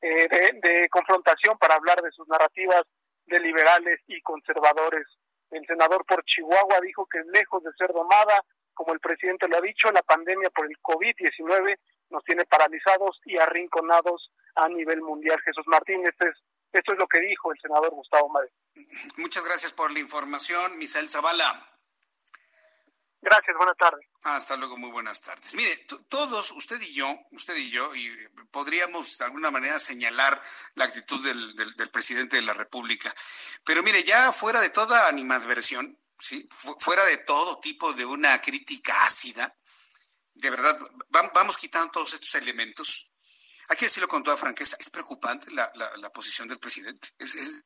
eh, de, de confrontación para hablar de sus narrativas de liberales y conservadores. El senador por Chihuahua dijo que lejos de ser domada, como el presidente lo ha dicho, la pandemia por el COVID-19 nos tiene paralizados y arrinconados a nivel mundial. Jesús Martínez, esto es lo que dijo el senador Gustavo Madero. Muchas gracias por la información, Misael Zavala. Gracias, buenas tardes. Hasta luego, muy buenas tardes. Mire, todos, usted y yo, usted y yo, y podríamos de alguna manera señalar la actitud del, del presidente de la República. Pero mire, ya fuera de toda animadversión, ¿sí? fuera de todo tipo de una crítica ácida, de verdad, vamos quitando todos estos elementos. Hay que decirlo con toda franqueza, es preocupante la, posición del presidente. Es, es.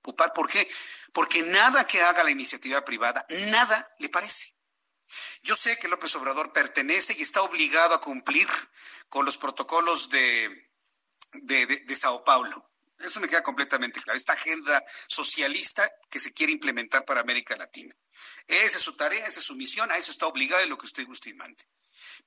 ¿Por qué? Porque nada que haga la iniciativa privada, nada le parece. Yo sé que López Obrador pertenece y está obligado a cumplir con los protocolos de, de, de Sao Paulo. Eso me queda completamente claro. Esta agenda socialista que se quiere implementar para América Latina. Esa es su tarea, esa es su misión, a eso está obligado y lo que usted guste y mande.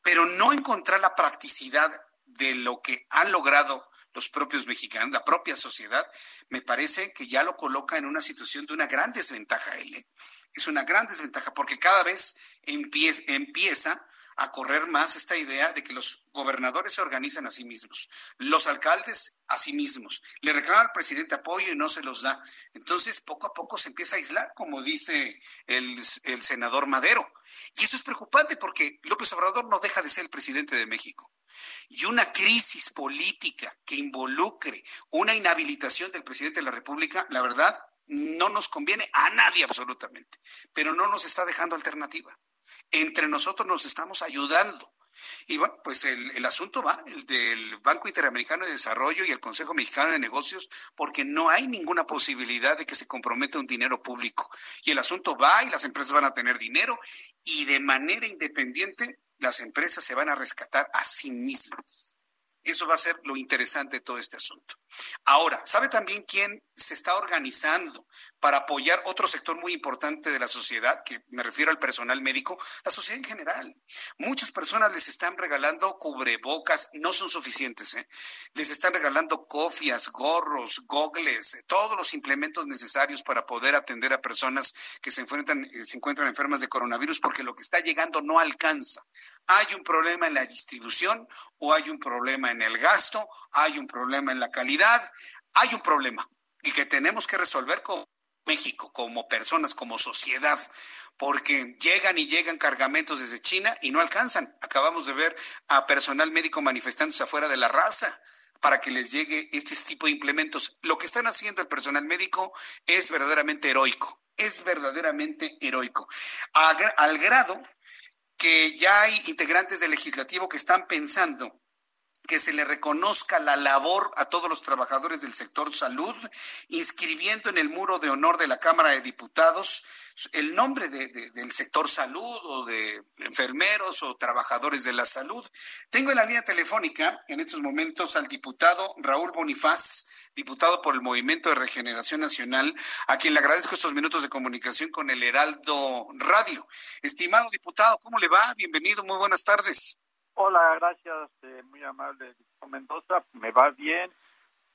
Pero no encontrar la practicidad de lo que han logrado los propios mexicanos, la propia sociedad, me parece que ya lo coloca en una situación de una gran desventaja él. Es una gran desventaja porque cada vez empieza a correr más esta idea de que los gobernadores se organizan a sí mismos, los alcaldes a sí mismos, le reclaman al presidente apoyo y no se los da. Entonces, poco a poco se empieza a aislar, como dice el, el senador Madero. Y eso es preocupante porque López Obrador no deja de ser el presidente de México. Y una crisis política que involucre una inhabilitación del presidente de la República, la verdad, no nos conviene a nadie absolutamente, pero no nos está dejando alternativa entre nosotros nos estamos ayudando. Y bueno, pues el, asunto va, el del Banco Interamericano de Desarrollo y el Consejo Mexicano de Negocios, porque no hay ninguna posibilidad de que se comprometa un dinero público. Y el asunto va y las empresas van a tener dinero y de manera independiente las empresas se van a rescatar a sí mismas. Eso va a ser lo interesante de todo este asunto. Ahora, ¿sabe también quién se está organizando para apoyar otro sector muy importante de la sociedad, que me refiero al personal médico, la sociedad en general? Muchas personas les están regalando cubrebocas, no son suficientes, ¿eh? les están regalando cofias, gorros, gogles, todos los implementos necesarios para poder atender a personas que se, enfrentan, eh, se encuentran enfermas de coronavirus, porque lo que está llegando no alcanza. Hay un problema en la distribución o hay un problema en el gasto, hay un problema en la calidad hay un problema y que tenemos que resolver con México, como personas, como sociedad, porque llegan y llegan cargamentos desde China y no alcanzan. Acabamos de ver a personal médico manifestándose afuera de la raza para que les llegue este tipo de implementos. Lo que están haciendo el personal médico es verdaderamente heroico, es verdaderamente heroico, al grado que ya hay integrantes del legislativo que están pensando que se le reconozca la labor a todos los trabajadores del sector salud, inscribiendo en el muro de honor de la Cámara de Diputados el nombre del sector salud o de enfermeros o trabajadores de la salud. Tengo en la línea telefónica en estos momentos al diputado Raúl Bonifaz, diputado por el Movimiento de Regeneración Nacional, a quien le agradezco estos minutos de comunicación con el Heraldo Radio. Estimado diputado, ¿cómo le va? Bienvenido, muy buenas tardes. Hola, gracias, eh, muy amable Mendoza. Me va bien,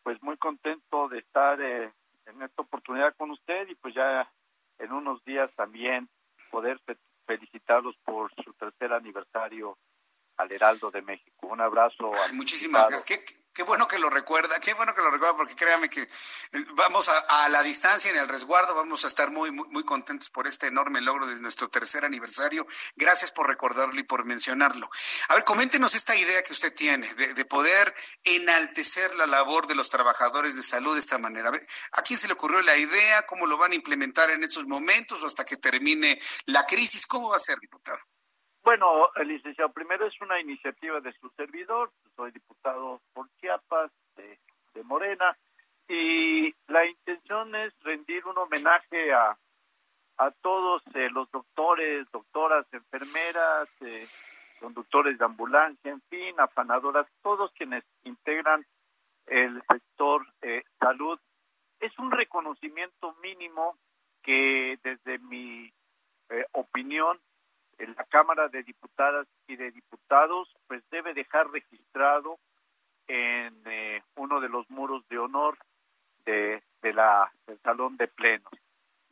pues muy contento de estar eh, en esta oportunidad con usted y pues ya en unos días también poder felicitarlos por su tercer aniversario al Heraldo de México. Un abrazo. muchísimas gracias. Qué bueno que lo recuerda, qué bueno que lo recuerda, porque créame que eh, vamos a, la distancia en el resguardo, vamos a estar muy, muy, muy contentos por este enorme logro de nuestro tercer aniversario. Gracias por recordarlo y por mencionarlo. A ver, coméntenos esta idea que usted tiene de, poder enaltecer la labor de los trabajadores de salud de esta manera. A, ver, ¿A quién se le ocurrió la idea? ¿Cómo lo van a implementar en estos momentos o hasta que termine la crisis? ¿Cómo va a ser, diputado? Bueno, licenciado, primero es una iniciativa de su servidor, soy diputado por Chiapas, de, Morena, y la intención es rendir un homenaje a, a todos eh, los doctores, doctoras, enfermeras, eh, conductores de ambulancia, en fin, afanadoras, todos quienes integran el sector eh, salud. Es un reconocimiento mínimo que desde mi opinión en la Cámara de Diputadas y de Diputados, pues debe dejar registrado en eh, uno de los muros de honor de, la, del Salón de Plenos.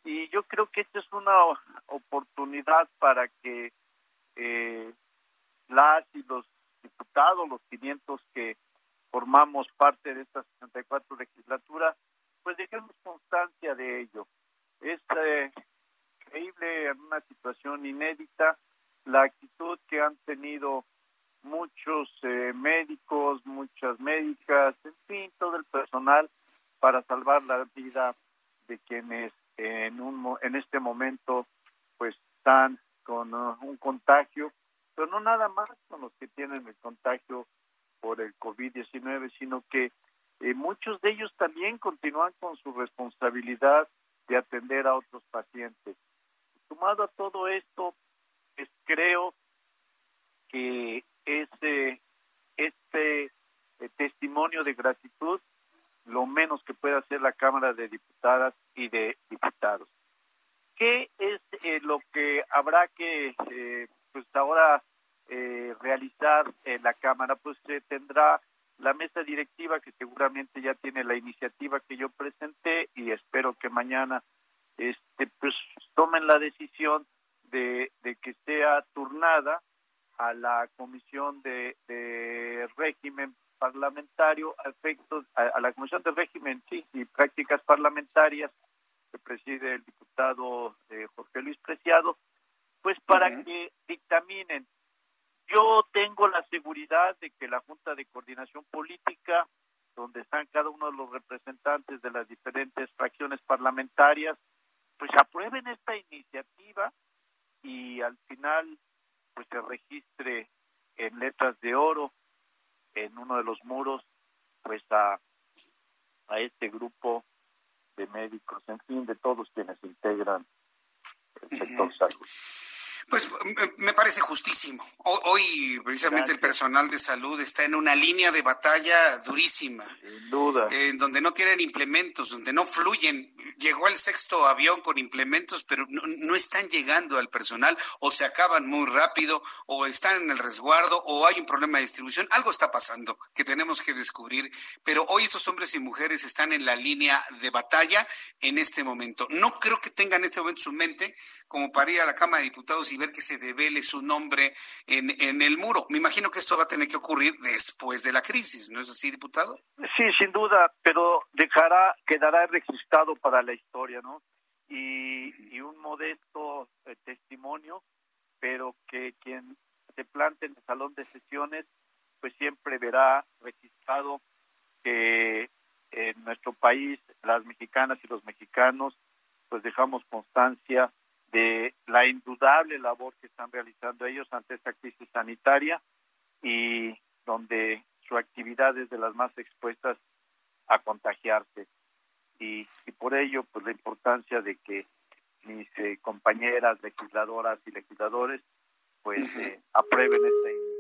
Y yo creo que esta es una oportunidad para que eh, las y los diputados, los 500 que formamos parte de esta 64 legislatura, pues dejemos constancia de ello. Es eh, increíble, en una situación inédita, la actitud que han tenido muchos eh, médicos, muchas médicas, en fin, todo el personal para salvar la vida de quienes en un en este momento pues están con uh, un contagio, pero no nada más con los que tienen el contagio por el COVID-19, sino que eh, muchos de ellos también continúan con su responsabilidad de atender a otros pacientes. Sumado a todo esto, pues, creo que este, este eh, testimonio de gratitud lo menos que puede hacer la Cámara de Diputadas y de Diputados. ¿Qué es eh, lo que habrá que eh, pues ahora realizar en la Cámara? Pues se tendrá la mesa directiva que seguramente ya tiene la iniciativa que yo presenté y espero que mañana este pues tomen la decisión de, que sea turnada a la comisión de, régimen parlamentario a efectos a, la comisión de régimen sí, y prácticas parlamentarias que preside el diputado eh, Jorge Luis Preciado pues para que dictaminen. Yo tengo la seguridad de que la Junta de Coordinación Política donde están cada uno de los representantes de las diferentes fracciones parlamentarias pues aprueben esta iniciativa y al final pues se registre en letras de oro en uno de los muros pues a, a este grupo de médicos, en fin, de todos quienes integran el sector salud. Pues me parece justísimo. Hoy precisamente el personal de salud está en una línea de batalla durísima. Sin duda. En donde no tienen implementos, donde no fluyen. Llegó el sexto avión con implementos, pero no, están llegando al personal o se acaban muy rápido o están en el resguardo o hay un problema de distribución. Algo está pasando que tenemos que descubrir. Pero hoy estos hombres y mujeres están en la línea de batalla en este momento. No creo que tengan en este momento su mente como para ir a la Cámara de Diputados y ver que se devele su nombre en, en el muro. Me imagino que esto va a tener que ocurrir después de la crisis, ¿no es así, diputado? Sí, sin duda, pero dejará, quedará registrado para la historia, ¿no? y, un modesto eh, testimonio, pero que quien se plante en el salón de sesiones, pues siempre verá registrado que en nuestro país las mexicanas y los mexicanos pues dejamos constancia de la indudable labor que están realizando ellos ante esta crisis sanitaria y donde su actividad es de las más expuestas a contagiarse y, por ello pues la importancia de que mis eh, compañeras legisladoras y legisladores pues eh, aprueben esta iniciativa.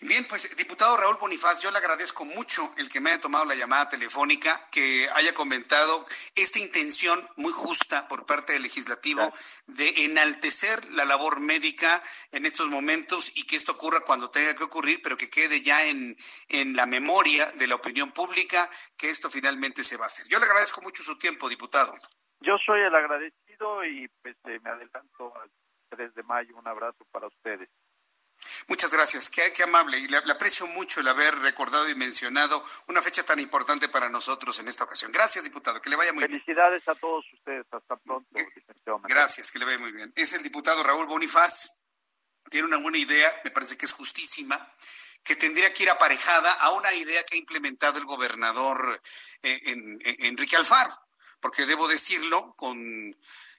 Bien, pues diputado Raúl Bonifaz, yo le agradezco mucho el que me haya tomado la llamada telefónica, que haya comentado esta intención muy justa por parte del legislativo de enaltecer la labor médica en estos momentos y que esto ocurra cuando tenga que ocurrir, pero que quede ya en, en la memoria de la opinión pública que esto finalmente se va a hacer. Yo le agradezco mucho su tiempo, diputado. Yo soy el agradecido y pues eh, me adelanto al 3 de mayo. Un abrazo para ustedes. Muchas gracias, qué, qué amable. Y le, aprecio mucho el haber recordado y mencionado una fecha tan importante para nosotros en esta ocasión. Gracias, diputado, que le vaya muy bien. Felicidades a todos ustedes. Hasta pronto, Gracias, que le vaya muy bien. Es el diputado Raúl Bonifaz. Tiene una buena idea, me parece que es justísima, que tendría que ir aparejada a una idea que ha implementado el gobernador eh, Enrique Alfaro, porque debo decirlo con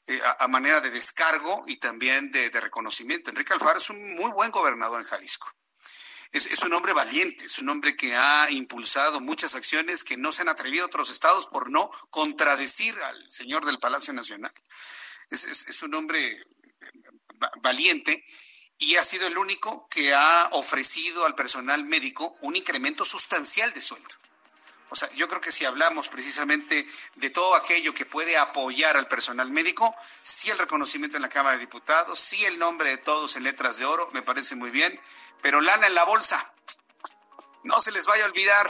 eh, a, manera de descargo y también de, reconocimiento. Enrique Alfaro es un muy buen gobernador en Jalisco. Es, un hombre valiente, es un hombre que ha impulsado muchas acciones que no se han atrevido otros estados por no contradecir al señor del Palacio Nacional. Es, es, es un hombre eh, valiente y ha sido el único que ha ofrecido al personal médico un incremento sustancial de sueldo. O sea, yo creo que si hablamos precisamente de todo aquello que puede apoyar al personal médico, sí el reconocimiento en la Cámara de Diputados, sí el nombre de todos en letras de oro, me parece muy bien, pero lana en la bolsa. No se les vaya a olvidar,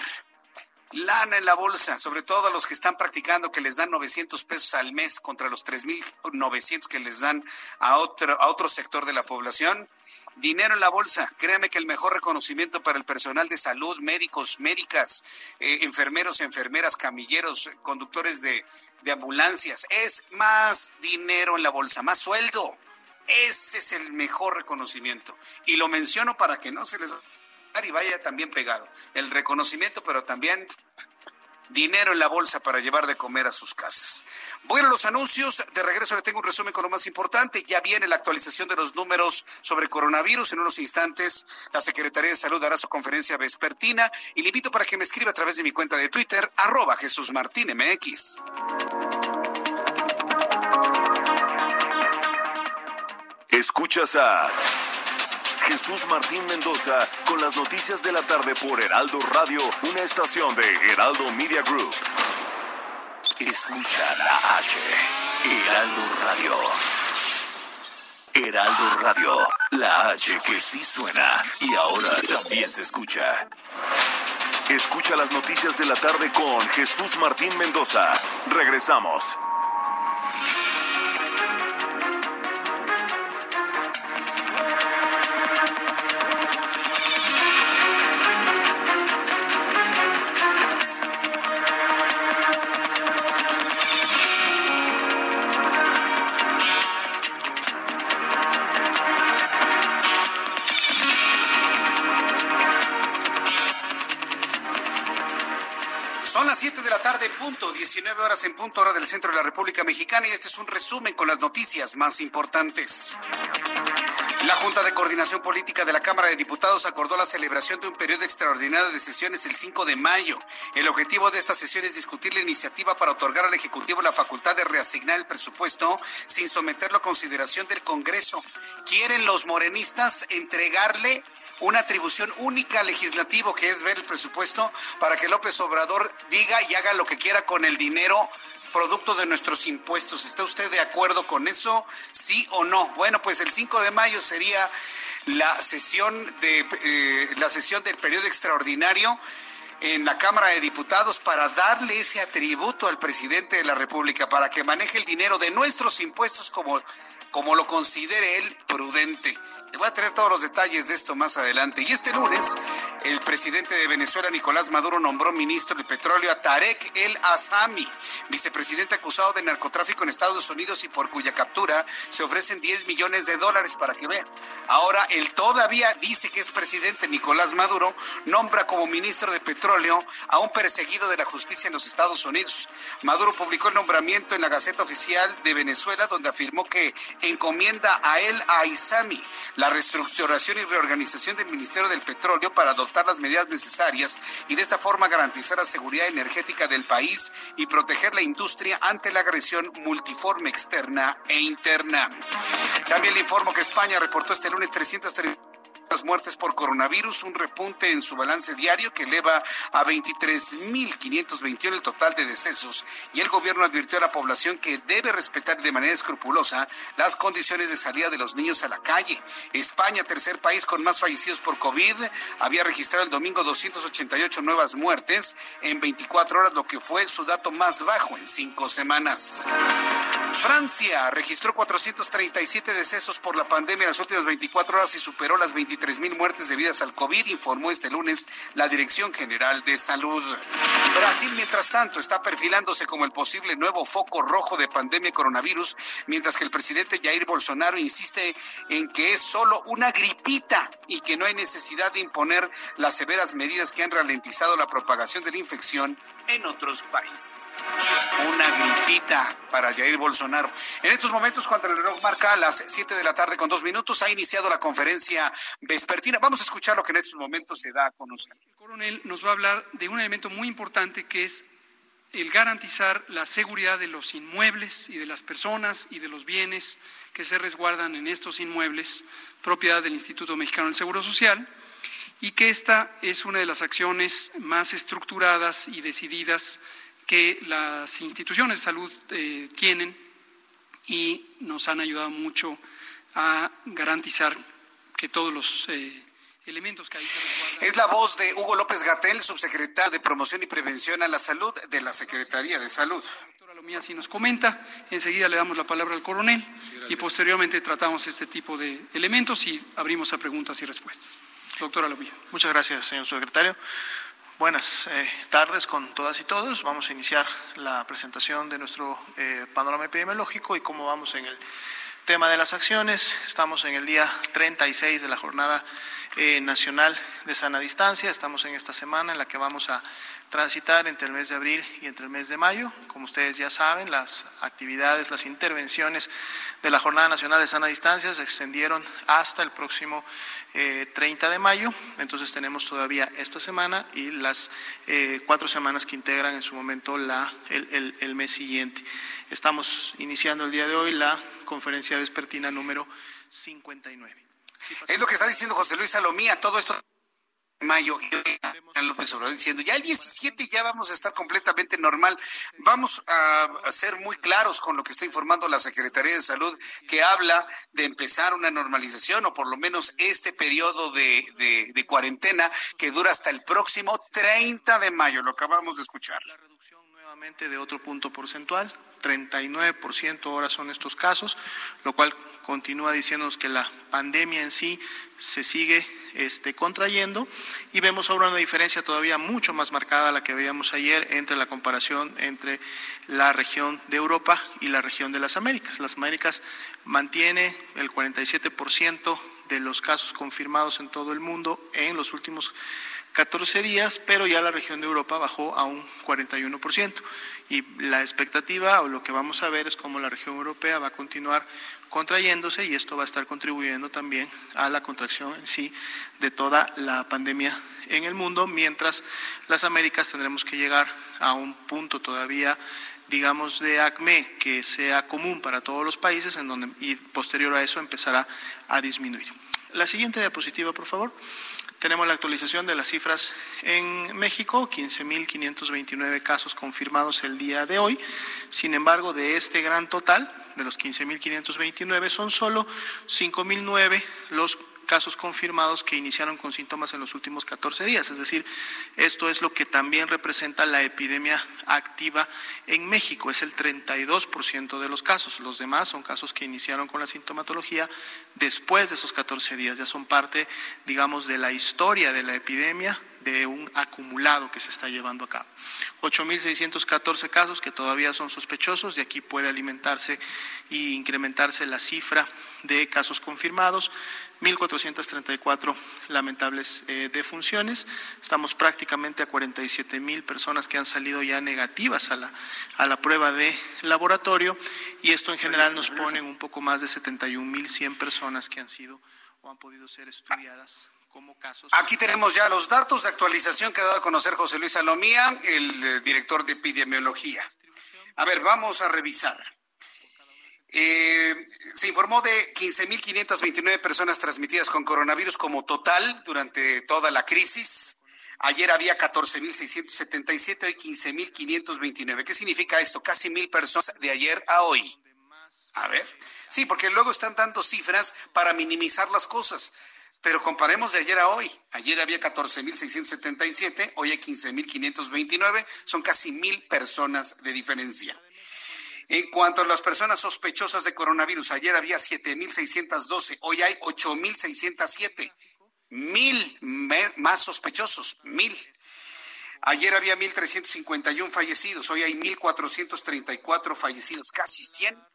lana en la bolsa, sobre todo a los que están practicando que les dan 900 pesos al mes contra los 3.900 que les dan a otro, a otro sector de la población dinero en la bolsa. Créame que el mejor reconocimiento para el personal de salud, médicos, médicas, eh, enfermeros, enfermeras, camilleros, conductores de, de ambulancias, es más dinero en la bolsa, más sueldo. Ese es el mejor reconocimiento. Y lo menciono para que no se les y vaya también pegado. El reconocimiento, pero también dinero en la bolsa para llevar de comer a sus casas. Voy a los anuncios. De regreso le tengo un resumen con lo más importante. Ya viene la actualización de los números sobre coronavirus. En unos instantes, la Secretaría de Salud hará su conferencia vespertina y le invito para que me escriba a través de mi cuenta de Twitter, arroba Jesús Martín MX. Escuchas a Jesús Martín Mendoza con las noticias de la tarde por Heraldo Radio, una estación de Heraldo Media Group. Escucha la H, Heraldo Radio. Heraldo Radio, la H que sí suena y ahora también se escucha. Escucha las noticias de la tarde con Jesús Martín Mendoza. Regresamos. Y este es un resumen con las noticias más importantes. La Junta de Coordinación Política de la Cámara de Diputados acordó la celebración de un periodo extraordinario de sesiones el 5 de mayo. El objetivo de esta sesión es discutir la iniciativa para otorgar al Ejecutivo la facultad de reasignar el presupuesto sin someterlo a consideración del Congreso. ¿Quieren los morenistas entregarle una atribución única al legislativo, que es ver el presupuesto, para que López Obrador diga y haga lo que quiera con el dinero producto de nuestros impuestos. ¿Está usted de acuerdo con eso? ¿Sí o no? Bueno, pues el 5 de mayo sería la sesión de eh, la sesión del periodo extraordinario en la Cámara de Diputados para darle ese atributo al presidente de la República para que maneje el dinero de nuestros impuestos como como lo considere él prudente. Voy a tener todos los detalles de esto más adelante. Y este lunes, el presidente de Venezuela, Nicolás Maduro, nombró ministro de petróleo a Tarek El Asami, vicepresidente acusado de narcotráfico en Estados Unidos y por cuya captura se ofrecen 10 millones de dólares para que vean. Ahora, él todavía dice que es presidente Nicolás Maduro, nombra como ministro de petróleo a un perseguido de la justicia en los Estados Unidos. Maduro publicó el nombramiento en la Gaceta Oficial de Venezuela, donde afirmó que encomienda a él a Isami la reestructuración y reorganización del Ministerio del Petróleo para adoptar las medidas necesarias y de esta forma garantizar la seguridad energética del país y proteger la industria ante la agresión multiforme externa e interna. También le informo que España reportó este lunes 330 las muertes por coronavirus, un repunte en su balance diario que eleva a 23.521 el total de decesos y el gobierno advirtió a la población que debe respetar de manera escrupulosa las condiciones de salida de los niños a la calle. España, tercer país con más fallecidos por COVID, había registrado el domingo 288 nuevas muertes en 24 horas, lo que fue su dato más bajo en cinco semanas. Francia registró 437 decesos por la pandemia en las últimas 24 horas y superó las 23 mil muertes debidas al COVID, informó este lunes la Dirección General de Salud. Brasil, mientras tanto, está perfilándose como el posible nuevo foco rojo de pandemia coronavirus, mientras que el presidente Jair Bolsonaro insiste en que es solo una gripita y que no hay necesidad de imponer las severas medidas que han ralentizado la propagación de la infección en otros países. Una gripita para Jair Bolsonaro. En estos momentos, cuando el reloj marca las 7 de la tarde con dos minutos, ha iniciado la conferencia vespertina. Vamos a escuchar lo que en estos momentos se da a conocer. El coronel nos va a hablar de un elemento muy importante que es el garantizar la seguridad de los inmuebles y de las personas y de los bienes que se resguardan en estos inmuebles, propiedad del Instituto Mexicano del Seguro Social y que esta es una de las acciones más estructuradas y decididas que las instituciones de salud eh, tienen y nos han ayudado mucho a garantizar que todos los eh, elementos que ahí se resguardan. Es la voz de Hugo López Gatel, subsecretario de Promoción y Prevención a la Salud de la Secretaría de Salud. Doctora Lomía si nos comenta, enseguida le damos la palabra al coronel y posteriormente tratamos este tipo de elementos y abrimos a preguntas y respuestas. Doctora Lomía. Muchas gracias, señor secretario. Buenas eh, tardes con todas y todos. Vamos a iniciar la presentación de nuestro eh, panorama epidemiológico y cómo vamos en el tema de las acciones. Estamos en el día 36 de la jornada eh, nacional de sana distancia. Estamos en esta semana en la que vamos a transitar entre el mes de abril y entre el mes de mayo. Como ustedes ya saben, las actividades, las intervenciones de la Jornada Nacional de Sana Distancia se extendieron hasta el próximo 30 eh, de mayo. Entonces tenemos todavía esta semana y las eh, cuatro semanas que integran en su momento la, el, el mes siguiente. Estamos iniciando el día de hoy la conferencia vespertina número 59. Es lo que está diciendo José Luis Salomía, todo esto mayo y López Obrador diciendo ya el 17 ya vamos a estar completamente normal. Vamos a, ser muy claros con lo que está informando la Secretaría de Salud que habla de empezar una normalización o por lo menos este periodo de, de cuarentena que dura hasta el próximo 30 de mayo. Lo acabamos de escuchar. La reducción nuevamente de otro punto porcentual, 39% ahora son estos casos, lo cual continúa diciéndonos que la pandemia en sí se sigue este, contrayendo y vemos ahora una diferencia todavía mucho más marcada a la que veíamos ayer entre la comparación entre la región de Europa y la región de las Américas. Las Américas mantiene el 47% de los casos confirmados en todo el mundo en los últimos 14 días, pero ya la región de Europa bajó a un 41%. Y la expectativa o lo que vamos a ver es cómo la región europea va a continuar contrayéndose y esto va a estar contribuyendo también a la contracción en sí de toda la pandemia en el mundo, mientras las Américas tendremos que llegar a un punto todavía digamos, de ACME que sea común para todos los países en donde, y posterior a eso empezará a disminuir. La siguiente diapositiva, por favor. Tenemos la actualización de las cifras en México, 15.529 casos confirmados el día de hoy. Sin embargo, de este gran total, de los 15.529, son solo 5.009 los casos confirmados que iniciaron con síntomas en los últimos 14 días. Es decir, esto es lo que también representa la epidemia activa en México. Es el 32% de los casos. Los demás son casos que iniciaron con la sintomatología después de esos 14 días. Ya son parte, digamos, de la historia de la epidemia de un acumulado que se está llevando a cabo. 8.614 casos que todavía son sospechosos, de aquí puede alimentarse e incrementarse la cifra de casos confirmados, 1.434 lamentables eh, defunciones. Estamos prácticamente a 47.000 personas que han salido ya negativas a la, a la prueba de laboratorio y esto en general nos pone un poco más de 71.100 personas que han sido o han podido ser estudiadas Aquí tenemos ya los datos de actualización que ha dado a conocer José Luis Salomía, el eh, director de epidemiología. A ver, vamos a revisar. Eh, se informó de 15.529 personas transmitidas con coronavirus como total durante toda la crisis. Ayer había 14.677, hoy 15.529. ¿Qué significa esto? Casi mil personas de ayer a hoy. A ver. Sí, porque luego están dando cifras para minimizar las cosas. Pero comparemos de ayer a hoy. Ayer había 14.677, hoy hay 15.529, son casi mil personas de diferencia. En cuanto a las personas sospechosas de coronavirus, ayer había 7.612, hoy hay 8.607. Mil más sospechosos, mil. Ayer había 1.351 fallecidos, hoy hay 1.434 fallecidos, casi 100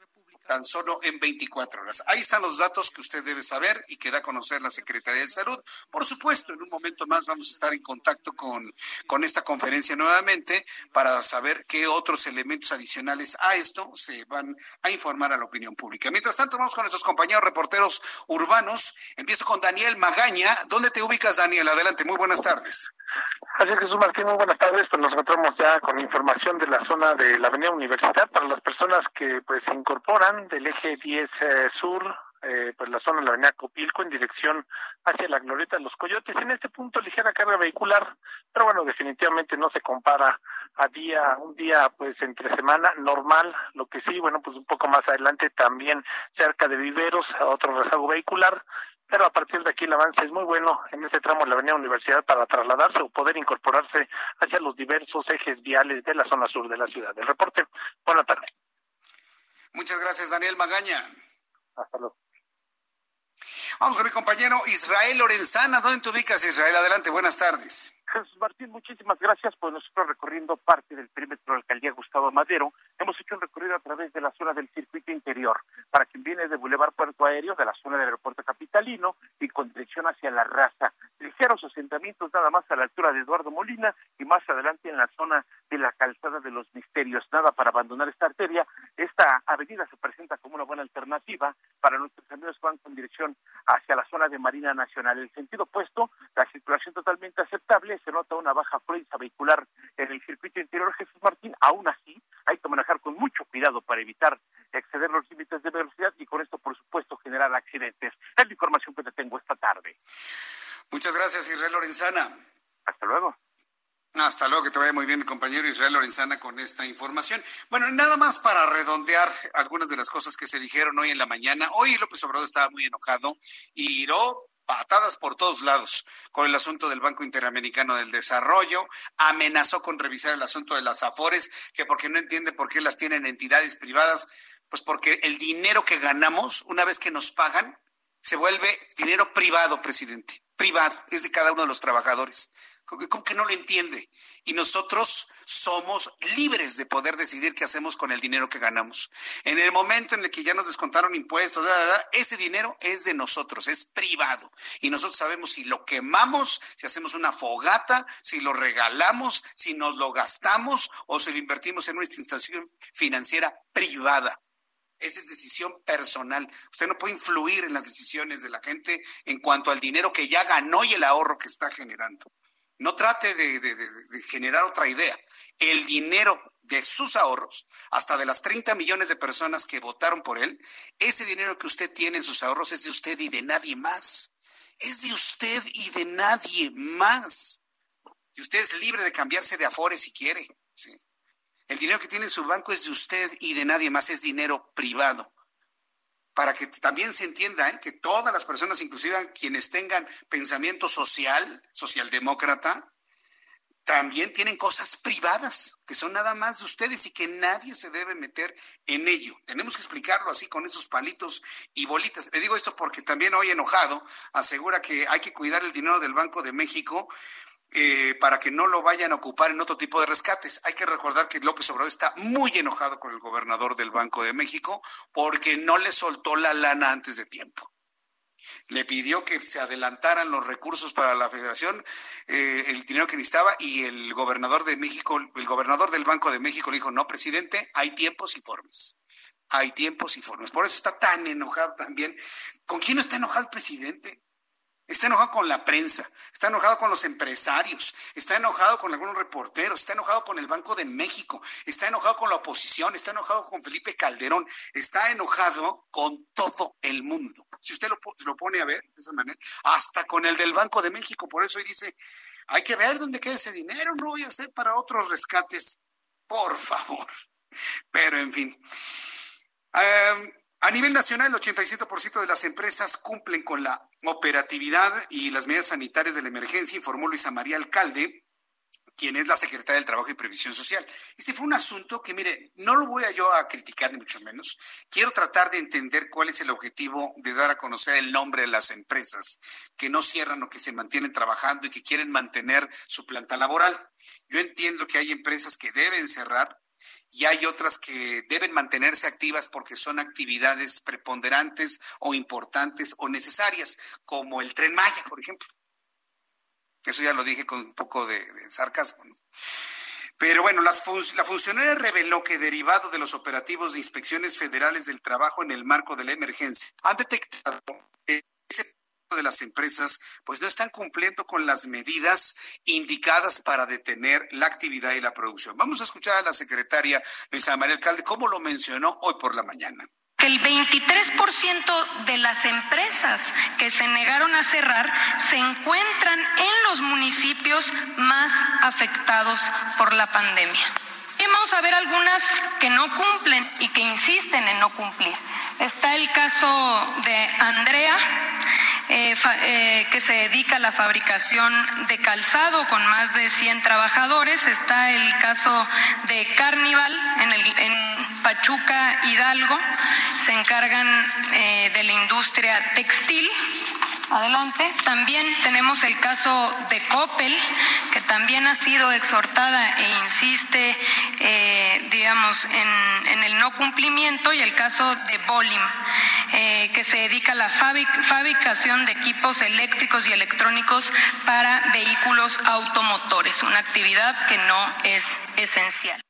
tan solo en 24 horas. Ahí están los datos que usted debe saber y que da a conocer la Secretaría de Salud. Por supuesto, en un momento más vamos a estar en contacto con, con esta conferencia nuevamente para saber qué otros elementos adicionales a esto se van a informar a la opinión pública. Mientras tanto, vamos con nuestros compañeros reporteros urbanos. Empiezo con Daniel Magaña. ¿Dónde te ubicas, Daniel? Adelante, muy buenas tardes. Así es, Jesús Martín, muy buenas tardes. Pues nos encontramos ya con información de la zona de la Avenida Universidad para las personas que pues se incorporan del eje 10 eh, sur, eh, pues la zona de la Avenida Copilco en dirección hacia la Glorieta de los Coyotes. En este punto ligera carga vehicular, pero bueno, definitivamente no se compara a día, un día pues entre semana normal, lo que sí, bueno, pues un poco más adelante también cerca de Viveros, otro rezago vehicular, pero a partir de aquí el avance es muy bueno en este tramo de la Avenida Universidad para trasladarse o poder incorporarse hacia los diversos ejes viales de la zona sur de la ciudad. El reporte, buena tarde. Muchas gracias, Daniel Magaña. Hasta luego. Vamos con mi compañero Israel Lorenzana. ¿Dónde te ubicas, Israel? Adelante, buenas tardes. Jesús Martín, muchísimas gracias. Pues nosotros recorriendo parte del perímetro de la alcaldía Gustavo Madero, hemos hecho un recorrido a través de la zona del circuito interior. Para quien viene de Boulevard Puerto Aéreo, de la zona del aeropuerto capitalino y con dirección hacia la raza. Ligeros asentamientos nada más a la altura de Eduardo Molina y más adelante en la zona de la calzada de los misterios. Nada para abandonar esta arteria. Esta avenida se presenta como una buena alternativa para nuestros amigos que van con dirección hacia la zona de Marina Nacional. El sentido opuesto, la circulación totalmente aceptable se nota una baja afluencia vehicular en el circuito interior Jesús Martín. Aún así, hay que manejar con mucho cuidado para evitar exceder los límites de velocidad y con esto, por supuesto, generar accidentes. Es la información que te tengo esta tarde. Muchas gracias, Israel Lorenzana. Hasta luego. Hasta luego, que te vaya muy bien mi compañero Israel Lorenzana con esta información. Bueno, nada más para redondear algunas de las cosas que se dijeron hoy en la mañana. Hoy López Obrador estaba muy enojado y iró patadas por todos lados con el asunto del Banco Interamericano del Desarrollo, amenazó con revisar el asunto de las AFORES, que porque no entiende por qué las tienen entidades privadas, pues porque el dinero que ganamos, una vez que nos pagan, se vuelve dinero privado, presidente, privado, es de cada uno de los trabajadores. ¿Cómo que no lo entiende? Y nosotros somos libres de poder decidir qué hacemos con el dinero que ganamos. En el momento en el que ya nos descontaron impuestos, ese dinero es de nosotros, es privado. Y nosotros sabemos si lo quemamos, si hacemos una fogata, si lo regalamos, si nos lo gastamos o si lo invertimos en una institución financiera privada. Esa es decisión personal. Usted no puede influir en las decisiones de la gente en cuanto al dinero que ya ganó y el ahorro que está generando. No trate de, generar otra idea. El dinero de sus ahorros, hasta de las 30 millones de personas que votaron por él, ese dinero que usted tiene en sus ahorros es de usted y de nadie más. Es de usted y de nadie más. Y usted es libre de cambiarse de afores si quiere. El dinero que tiene en su banco es de usted y de nadie más, es dinero privado. Para que también se entienda ¿eh? que todas las personas, inclusive quienes tengan pensamiento social, socialdemócrata, también tienen cosas privadas que son nada más de ustedes y que nadie se debe meter en ello. Tenemos que explicarlo así con esos palitos y bolitas. Le digo esto porque también hoy enojado asegura que hay que cuidar el dinero del Banco de México eh, para que no lo vayan a ocupar en otro tipo de rescates. Hay que recordar que López Obrador está muy enojado con el gobernador del Banco de México porque no le soltó la lana antes de tiempo le pidió que se adelantaran los recursos para la federación, eh, el dinero que necesitaba, y el gobernador de México, el gobernador del Banco de México le dijo, no, presidente, hay tiempos y formas. Hay tiempos y formas. Por eso está tan enojado también. ¿Con quién está enojado el presidente? Está enojado con la prensa, está enojado con los empresarios, está enojado con algunos reporteros, está enojado con el Banco de México, está enojado con la oposición, está enojado con Felipe Calderón, está enojado con todo el mundo. Si usted lo, lo pone a ver de esa manera, hasta con el del Banco de México, por eso hoy dice, hay que ver dónde queda ese dinero, no voy a hacer para otros rescates, por favor. Pero en fin. Em, a nivel nacional, el 87% de las empresas cumplen con la operatividad y las medidas sanitarias de la emergencia, informó Luisa María Alcalde, quien es la secretaria del Trabajo y Previsión Social. Este fue un asunto que, mire, no lo voy a yo a criticar ni mucho menos. Quiero tratar de entender cuál es el objetivo de dar a conocer el nombre de las empresas que no cierran o que se mantienen trabajando y que quieren mantener su planta laboral. Yo entiendo que hay empresas que deben cerrar, y hay otras que deben mantenerse activas porque son actividades preponderantes o importantes o necesarias, como el tren Maya, por ejemplo. Eso ya lo dije con un poco de, sarcasmo. Pero bueno, la funcionaria reveló que derivado de los operativos de inspecciones federales del trabajo en el marco de la emergencia, han detectado de las empresas pues no están cumpliendo con las medidas indicadas para detener la actividad y la producción. Vamos a escuchar a la secretaria Luisa María Alcalde cómo lo mencionó hoy por la mañana que el 23% de las empresas que se negaron a cerrar se encuentran en los municipios más afectados por la pandemia. Vamos a ver algunas que no cumplen y que insisten en no cumplir. Está el caso de Andrea, eh, eh, que se dedica a la fabricación de calzado con más de 100 trabajadores. Está el caso de Carnival en Pachuca, Hidalgo. Se encargan eh, de la industria textil Adelante. También tenemos el caso de Coppel, que también ha sido exhortada e insiste, eh, digamos, en, el no cumplimiento, y el caso de Bolim, eh, que se dedica a la fabricación de equipos eléctricos y electrónicos para vehículos automotores, una actividad que no es esencial.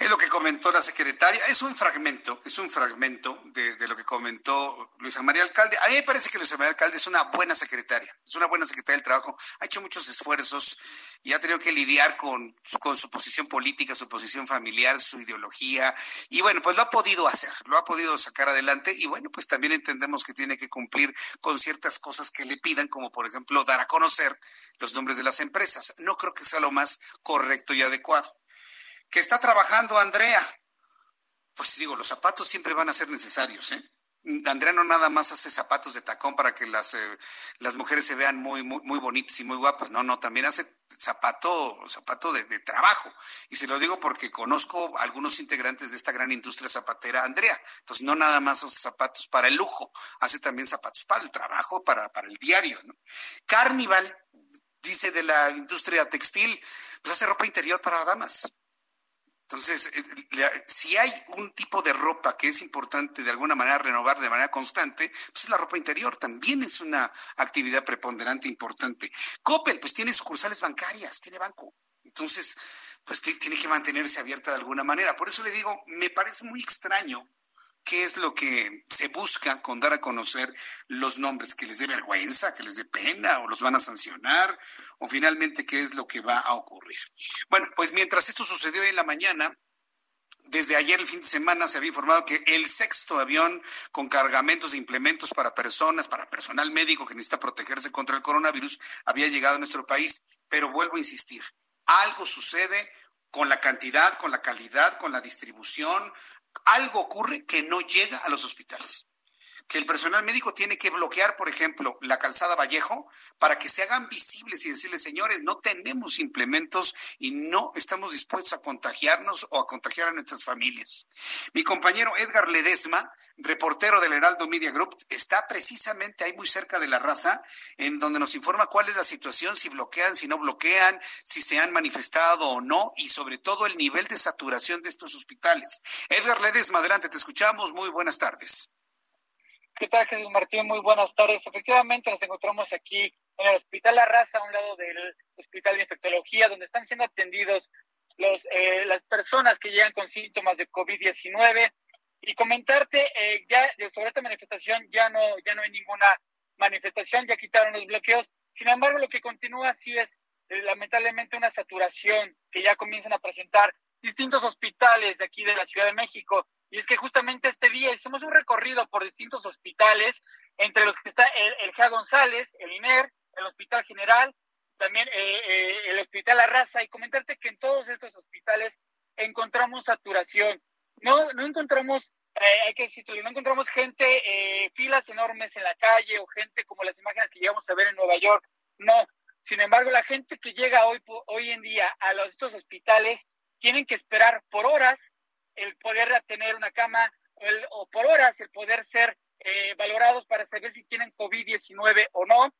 Es lo que comentó la secretaria. Es un fragmento, es un fragmento de, lo que comentó Luisa María Alcalde. A mí me parece que Luisa María Alcalde es una buena secretaria, es una buena secretaria del trabajo. Ha hecho muchos esfuerzos y ha tenido que lidiar con, con su posición política, su posición familiar, su ideología. Y bueno, pues lo ha podido hacer, lo ha podido sacar adelante. Y bueno, pues también entendemos que tiene que cumplir con ciertas cosas que le pidan, como por ejemplo dar a conocer los nombres de las empresas. No creo que sea lo más correcto y adecuado que está trabajando Andrea. Pues digo, los zapatos siempre van a ser necesarios, ¿eh? Andrea no nada más hace zapatos de tacón para que las, eh, las mujeres se vean muy, muy, muy bonitas y muy guapas. No, no, también hace zapato, zapato de, de, trabajo. Y se lo digo porque conozco algunos integrantes de esta gran industria zapatera, Andrea. Entonces, no nada más hace zapatos para el lujo, hace también zapatos para el trabajo, para, para el diario. ¿no? Carnival, dice de la industria textil, pues hace ropa interior para damas. Entonces, eh, si hay un tipo de ropa que es importante de alguna manera renovar de manera constante, pues la ropa interior también es una actividad preponderante importante. Coppel, pues tiene sucursales bancarias, tiene banco. Entonces, pues tiene que mantenerse abierta de alguna manera. Por eso le digo, me parece muy extraño qué es lo que se busca con dar a conocer los nombres, que les dé vergüenza, que les dé pena o los van a sancionar, o finalmente qué es lo que va a ocurrir. Bueno, pues mientras esto sucedió en la mañana, desde ayer, el fin de semana, se había informado que el sexto avión con cargamentos de implementos para personas, para personal médico que necesita protegerse contra el coronavirus, había llegado a nuestro país. Pero vuelvo a insistir, algo sucede con la cantidad, con la calidad, con la distribución, algo ocurre que no llega a los hospitales que el personal médico tiene que bloquear, por ejemplo, la calzada Vallejo para que se hagan visibles y decirles, señores, no tenemos implementos y no estamos dispuestos a contagiarnos o a contagiar a nuestras familias. Mi compañero Edgar Ledesma, reportero del Heraldo Media Group, está precisamente ahí muy cerca de la raza, en donde nos informa cuál es la situación, si bloquean, si no bloquean, si se han manifestado o no, y sobre todo el nivel de saturación de estos hospitales. Edgar Ledesma, adelante, te escuchamos. Muy buenas tardes. ¿Qué tal, Jesús Martín? Muy buenas tardes. Efectivamente, nos encontramos aquí en el Hospital La Raza, a un lado del Hospital de Infectología, donde están siendo atendidos los, eh, las personas que llegan con síntomas de COVID-19. Y comentarte, eh, ya sobre esta manifestación ya no, ya no hay ninguna manifestación, ya quitaron los bloqueos. Sin embargo, lo que continúa sí es eh, lamentablemente una saturación que ya comienzan a presentar distintos hospitales de aquí de la Ciudad de México. Y es que justamente este día hicimos un recorrido por distintos hospitales, entre los que está el, el González, el INER, el Hospital General, también eh, eh, el Hospital La Raza, y comentarte que en todos estos hospitales encontramos saturación. No, no encontramos, eh, hay que decirlo, no encontramos gente, filas enormes en la calle o gente como las imágenes que llegamos a ver en Nueva York. No. Sin embargo, la gente que llega hoy, hoy en día a los, estos hospitales tienen que esperar por horas el poder tener una cama o, por horas el poder ser eh, valorados para saber si tienen COVID-19 o no,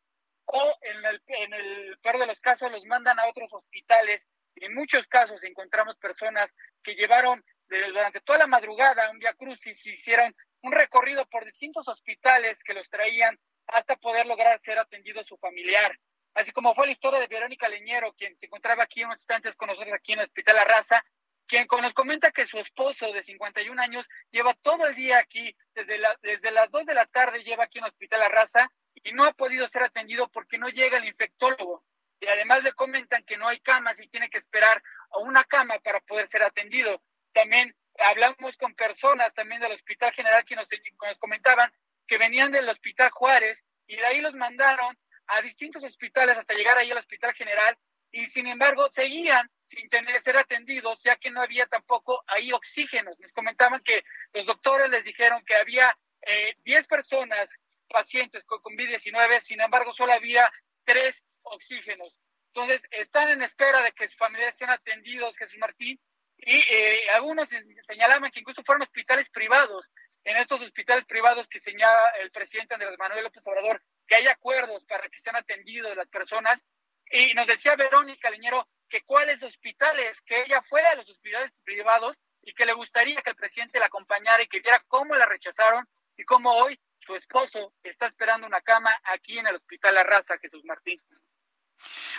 o en el, en el peor de los casos los mandan a otros hospitales. En muchos casos encontramos personas que llevaron durante toda la madrugada un día crucis hicieron un recorrido por distintos hospitales que los traían hasta poder lograr ser atendido su familiar. Así como fue la historia de Verónica Leñero, quien se encontraba aquí unos instantes con nosotros aquí en el Hospital La Raza, quien nos comenta que su esposo de 51 años lleva todo el día aquí, desde, la, desde las 2 de la tarde lleva aquí en el Hospital La Raza y no ha podido ser atendido porque no llega el infectólogo. Y además le comentan que no hay camas y tiene que esperar a una cama para poder ser atendido. También hablamos con personas también del Hospital General que nos, nos comentaban que venían del Hospital Juárez y de ahí los mandaron a distintos hospitales hasta llegar ahí al Hospital General y sin embargo seguían sin tener ser atendidos, ya que no había tampoco ahí oxígenos. Nos comentaban que los doctores les dijeron que había eh, 10 personas pacientes con COVID-19, sin embargo solo había tres oxígenos. Entonces, están en espera de que sus familiares sean atendidos, Jesús Martín, y eh, algunos señalaban que incluso fueron hospitales privados. En estos hospitales privados que señala el presidente Andrés Manuel López Obrador, que hay acuerdos para que sean atendidos las personas. Y nos decía Verónica Leñero que cuáles hospitales, que ella fue a los hospitales privados y que le gustaría que el presidente la acompañara y que viera cómo la rechazaron y cómo hoy su esposo está esperando una cama aquí en el Hospital La Raza, Jesús Martín.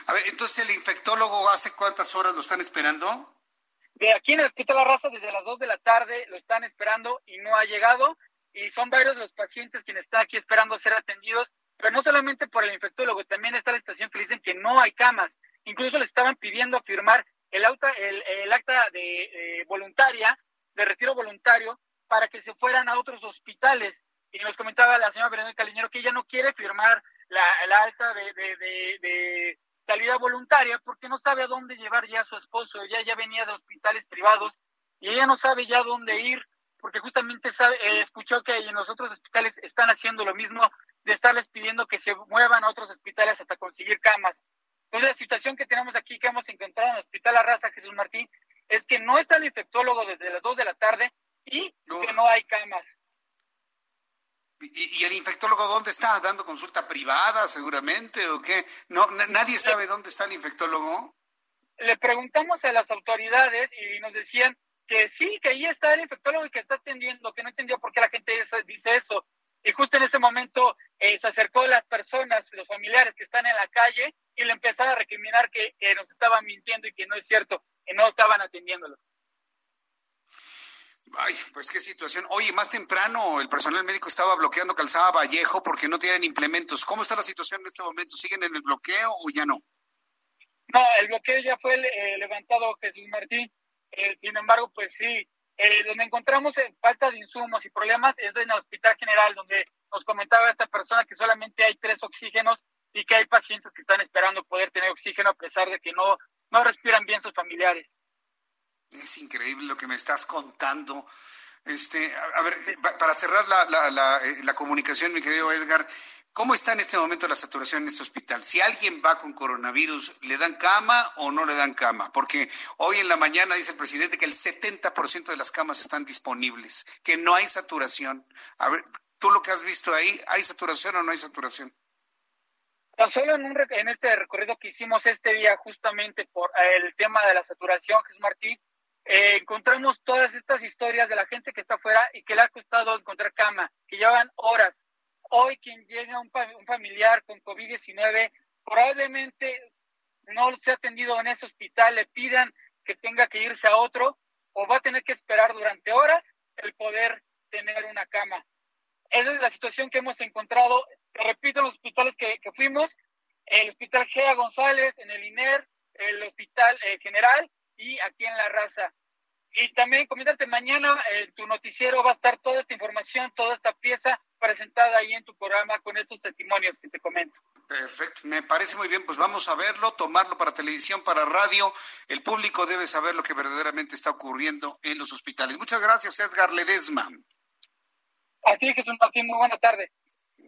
A ver, entonces el infectólogo hace cuántas horas lo están esperando? De aquí en el Hospital La Raza desde las 2 de la tarde lo están esperando y no ha llegado y son varios los pacientes quienes están aquí esperando ser atendidos, pero no solamente por el infectólogo, también está la estación que dicen que no hay camas Incluso le estaban pidiendo firmar el, el, acta de voluntaria, de retiro voluntario, para que se fueran a otros hospitales. Y nos comentaba la señora Verónica Caliñero que ella no quiere firmar la, alta de, de, salida voluntaria porque no sabe a dónde llevar ya a su esposo. Ella ya venía de hospitales privados y ella no sabe ya dónde ir porque justamente sabe, eh, escuchó que en los otros hospitales están haciendo lo mismo de estarles pidiendo que se muevan a otros hospitales hasta conseguir camas. Entonces, la situación que tenemos aquí, que hemos encontrado en el Hospital La Raza Jesús Martín, es que no está el infectólogo desde las 2 de la tarde y que no hay camas. ¿Y, el infectólogo dónde está? ¿Dando consulta privada seguramente o qué? No, ¿Nadie sabe dónde está el infectólogo? Le preguntamos a las autoridades y nos decían que sí, que ahí está el infectólogo y que está atendiendo, que no entendió por qué la gente dice eso. Y justo en ese momento eh, se acercó a las personas, los familiares que están en la calle, y le empezaron a recriminar que, nos estaban mintiendo y que no es cierto, que no estaban atendiéndolo. Ay, pues qué situación. Oye, más temprano el personal médico estaba bloqueando Calzada Vallejo porque no tienen implementos. ¿Cómo está la situación en este momento? ¿Siguen en el bloqueo o ya no? No, el bloqueo ya fue eh, levantado Jesús Martín. Eh, sin embargo, pues sí, eh, donde encontramos falta de insumos y problemas es en el Hospital General, donde nos comentaba esta persona que solamente hay tres oxígenos y que hay pacientes que están esperando poder tener oxígeno a pesar de que no, no respiran bien sus familiares. Es increíble lo que me estás contando. Este, a ver, para cerrar la, la, la, eh, la comunicación, mi querido Edgar, ¿Cómo está en este momento la saturación en este hospital? Si alguien va con coronavirus, ¿le dan cama o no le dan cama? Porque hoy en la mañana dice el presidente que el 70% de las camas están disponibles, que no hay saturación. A ver, tú lo que has visto ahí, ¿hay saturación o no hay saturación? solo en, en este recorrido que hicimos este día, justamente por el tema de la saturación, Jesús Martín, eh, encontramos todas estas historias de la gente que está afuera y que le ha costado encontrar cama, que llevan horas. Hoy quien llega un, un familiar con COVID-19 probablemente no se ha atendido en ese hospital, le pidan que tenga que irse a otro o va a tener que esperar durante horas el poder tener una cama. Esa es la situación que hemos encontrado, te repito, en los hospitales que, fuimos, el Hospital Gea González, en el INER, el Hospital eh, General y aquí en La Raza. Y también comentarte, mañana en eh, tu noticiero va a estar toda esta información, toda esta pieza presentada ahí en tu programa con estos testimonios que te comento. Perfecto, me parece muy bien, pues vamos a verlo, tomarlo para televisión, para radio. El público debe saber lo que verdaderamente está ocurriendo en los hospitales. Muchas gracias, Edgar Ledesma. A ti, Jesús Martín, muy buena tarde.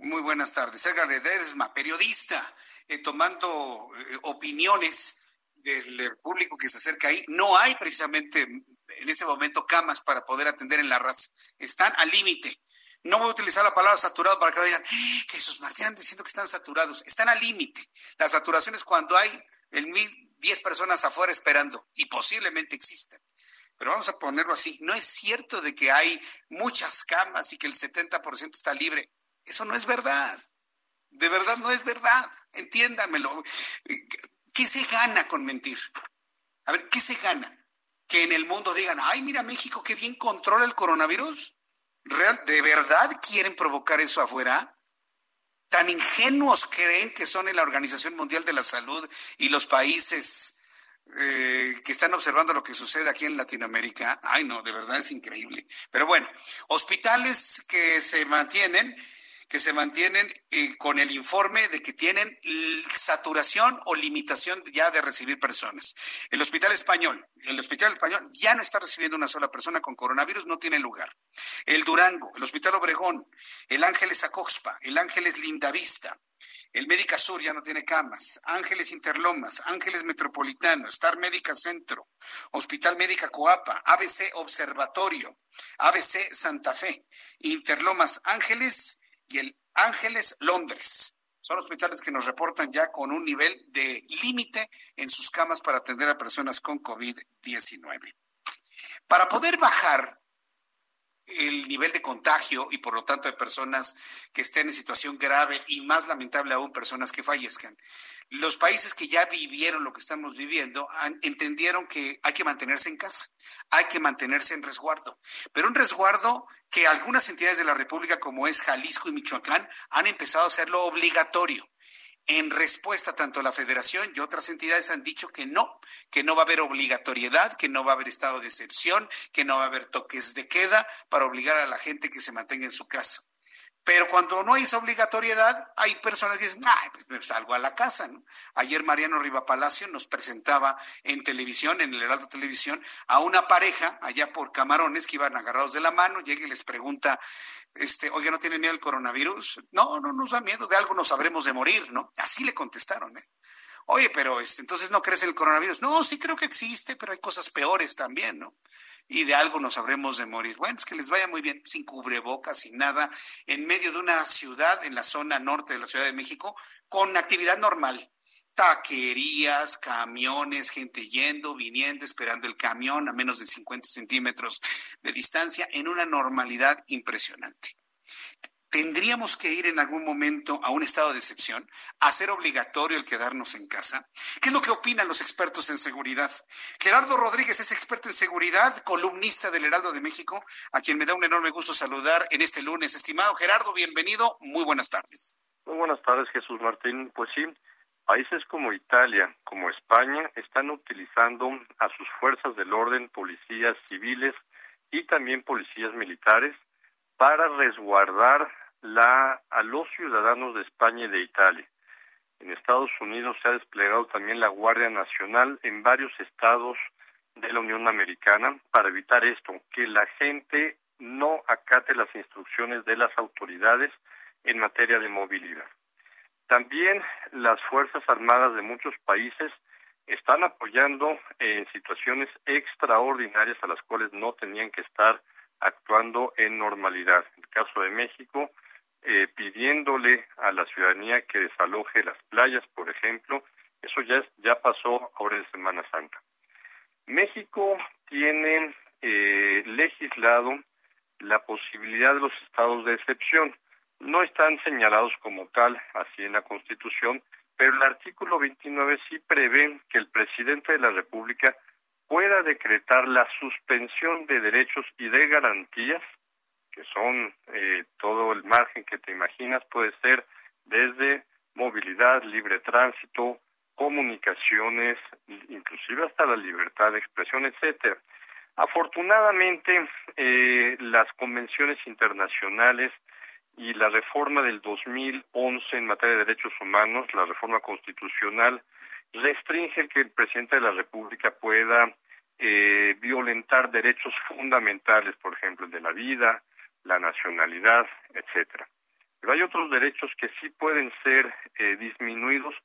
Muy buenas tardes. Edgar Ledesma, periodista, eh, tomando eh, opiniones del eh, público que se acerca ahí. No hay precisamente en ese momento camas para poder atender en la raza. Están al límite. No voy a utilizar la palabra saturado para que no digan, Jesús Martín, diciendo que están saturados. Están al límite. La saturación es cuando hay el 10 personas afuera esperando y posiblemente existan pero vamos a ponerlo así, no es cierto de que hay muchas camas y que el 70% está libre. Eso no es verdad. De verdad no es verdad. Entiéndamelo. ¿Qué se gana con mentir? A ver, ¿qué se gana? Que en el mundo digan, ay, mira México, qué bien controla el coronavirus. ¿Real? ¿De verdad quieren provocar eso afuera? ¿Tan ingenuos creen que son en la Organización Mundial de la Salud y los países eh, que están observando lo que sucede aquí en Latinoamérica. Ay, no, de verdad es increíble. Pero bueno, hospitales que se mantienen que se mantienen eh, con el informe de que tienen saturación o limitación ya de recibir personas. El Hospital Español, el Hospital Español ya no está recibiendo una sola persona con coronavirus, no tiene lugar. El Durango, el Hospital Obregón, el Ángeles Acoxpa, el Ángeles Lindavista, el Médica Sur ya no tiene camas. Ángeles Interlomas, Ángeles Metropolitano, Star Médica Centro, Hospital Médica Coapa, ABC Observatorio, ABC Santa Fe, Interlomas Ángeles y el Ángeles Londres. Son hospitales que nos reportan ya con un nivel de límite en sus camas para atender a personas con COVID-19. Para poder bajar el nivel de contagio y por lo tanto de personas que estén en situación grave y más lamentable aún personas que fallezcan. Los países que ya vivieron lo que estamos viviendo entendieron que hay que mantenerse en casa, hay que mantenerse en resguardo, pero un resguardo que algunas entidades de la República como es Jalisco y Michoacán han empezado a hacerlo obligatorio. En respuesta, tanto la federación y otras entidades han dicho que no, que no va a haber obligatoriedad, que no va a haber estado de excepción, que no va a haber toques de queda para obligar a la gente que se mantenga en su casa. Pero cuando no hay esa obligatoriedad, hay personas que dicen, ay, pues me salgo a la casa. ¿no? Ayer Mariano Riva Palacio nos presentaba en televisión, en el Heraldo Televisión, a una pareja allá por Camarones que iban agarrados de la mano, llega y les pregunta, este, oye, ¿no tienen miedo al coronavirus? No, no nos da miedo, de algo nos sabremos de morir, ¿no? Así le contestaron, ¿eh? Oye, pero este, entonces no crees en el coronavirus. No, sí creo que existe, pero hay cosas peores también, ¿no? Y de algo nos sabremos de morir. Bueno, es que les vaya muy bien, sin cubrebocas, sin nada, en medio de una ciudad, en la zona norte de la Ciudad de México, con actividad normal taquerías, camiones, gente yendo, viniendo, esperando el camión a menos de 50 centímetros de distancia en una normalidad impresionante. ¿Tendríamos que ir en algún momento a un estado de excepción, hacer obligatorio el quedarnos en casa? ¿Qué es lo que opinan los expertos en seguridad? Gerardo Rodríguez es experto en seguridad, columnista del Heraldo de México, a quien me da un enorme gusto saludar en este lunes. Estimado Gerardo, bienvenido, muy buenas tardes. Muy buenas tardes, Jesús Martín. Pues sí, Países como Italia, como España, están utilizando a sus fuerzas del orden, policías civiles y también policías militares para resguardar a los ciudadanos de España y de Italia. En Estados Unidos se ha desplegado también la Guardia Nacional en varios estados de la Unión Americana para evitar esto, que la gente no acate las instrucciones de las autoridades en materia de movilidad. También las Fuerzas Armadas de muchos países están apoyando en situaciones extraordinarias a las cuales no tenían que estar actuando en normalidad. En el caso de México, eh, pidiéndole a la ciudadanía que desaloje las playas, por ejemplo, eso ya, ya pasó ahora en Semana Santa. México tiene eh, legislado la posibilidad de los estados de excepción. No están señalados como tal así en la Constitución, pero el artículo 29 sí prevé que el presidente de la República pueda decretar la suspensión de derechos y de garantías, que son eh, todo el margen que te imaginas, puede ser desde movilidad, libre tránsito, comunicaciones, inclusive hasta la libertad de expresión, etcétera. Afortunadamente, eh, las convenciones internacionales y la reforma del 2011 en materia de derechos humanos, la reforma constitucional, restringe que el presidente de la República pueda eh, violentar derechos fundamentales, por ejemplo, el de la vida, la nacionalidad, etcétera. Pero hay otros derechos que sí pueden ser eh, disminuidos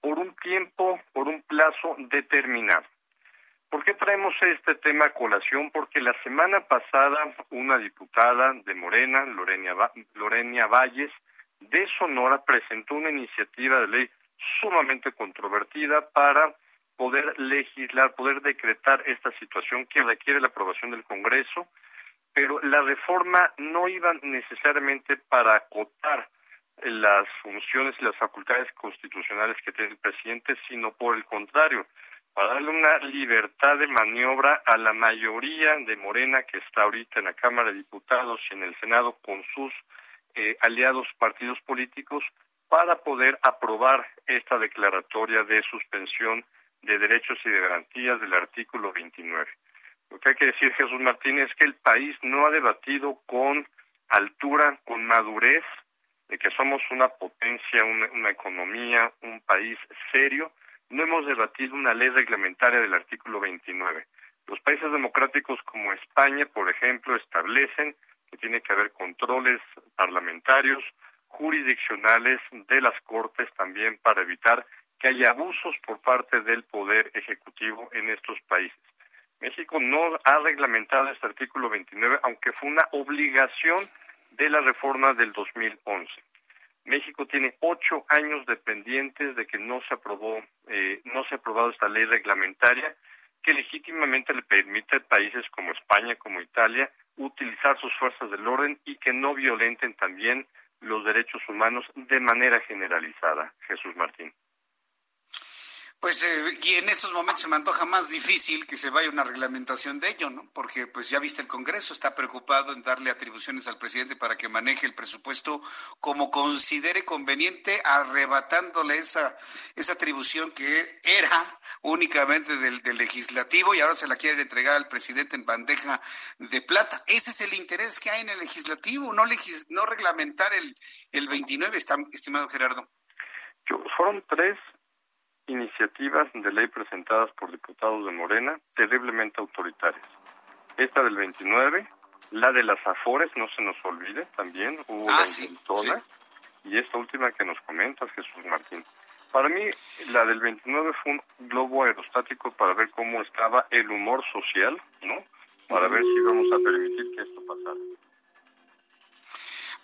por un tiempo, por un plazo determinado. ¿Por qué traemos este tema a colación? Porque la semana pasada una diputada de Morena, Lorenia Valles, de Sonora, presentó una iniciativa de ley sumamente controvertida para poder legislar, poder decretar esta situación que requiere la aprobación del Congreso, pero la reforma no iba necesariamente para acotar las funciones y las facultades constitucionales que tiene el presidente, sino por el contrario, para darle una libertad de maniobra a la mayoría de Morena que está ahorita en la Cámara de Diputados y en el Senado con sus eh, aliados partidos políticos para poder aprobar esta declaratoria de suspensión de derechos y de garantías del artículo 29. Lo que hay que decir, Jesús Martínez, es que el país no ha debatido con altura, con madurez, de que somos una potencia, una economía, un país serio, no hemos debatido una ley reglamentaria del artículo 29. Los países democráticos como España, por ejemplo, establecen que tiene que haber controles parlamentarios, jurisdiccionales de las Cortes también para evitar que haya abusos por parte del Poder Ejecutivo en estos países. México no ha reglamentado este artículo 29, aunque fue una obligación de la reforma del 2011. México tiene ocho años dependientes de que no se aprobó, eh, no se ha aprobado esta ley reglamentaria que legítimamente le permite a países como España, como Italia, utilizar sus fuerzas del orden y que no violenten también los derechos humanos de manera generalizada. Jesús Martín. Pues eh, y en estos momentos se me antoja más difícil que se vaya una reglamentación de ello, ¿no? Porque pues ya viste el Congreso está preocupado en darle atribuciones al presidente para que maneje el presupuesto como considere conveniente, arrebatándole esa esa atribución que era únicamente del, legislativo y ahora se la quieren entregar al presidente en bandeja de plata. Ese es el interés que hay en el legislativo, no no reglamentar el el 29, estimado Gerardo. Fueron tres iniciativas de ley presentadas por diputados de Morena terriblemente autoritarias. Esta del 29, la de las Afores, no se nos olvide, también hubo ah, la y esta última que nos comentas, Jesús Martín. Para mí, la del 29 fue un globo aerostático para ver cómo estaba el humor social, ¿no? Para ver si vamos a permitir que esto pasara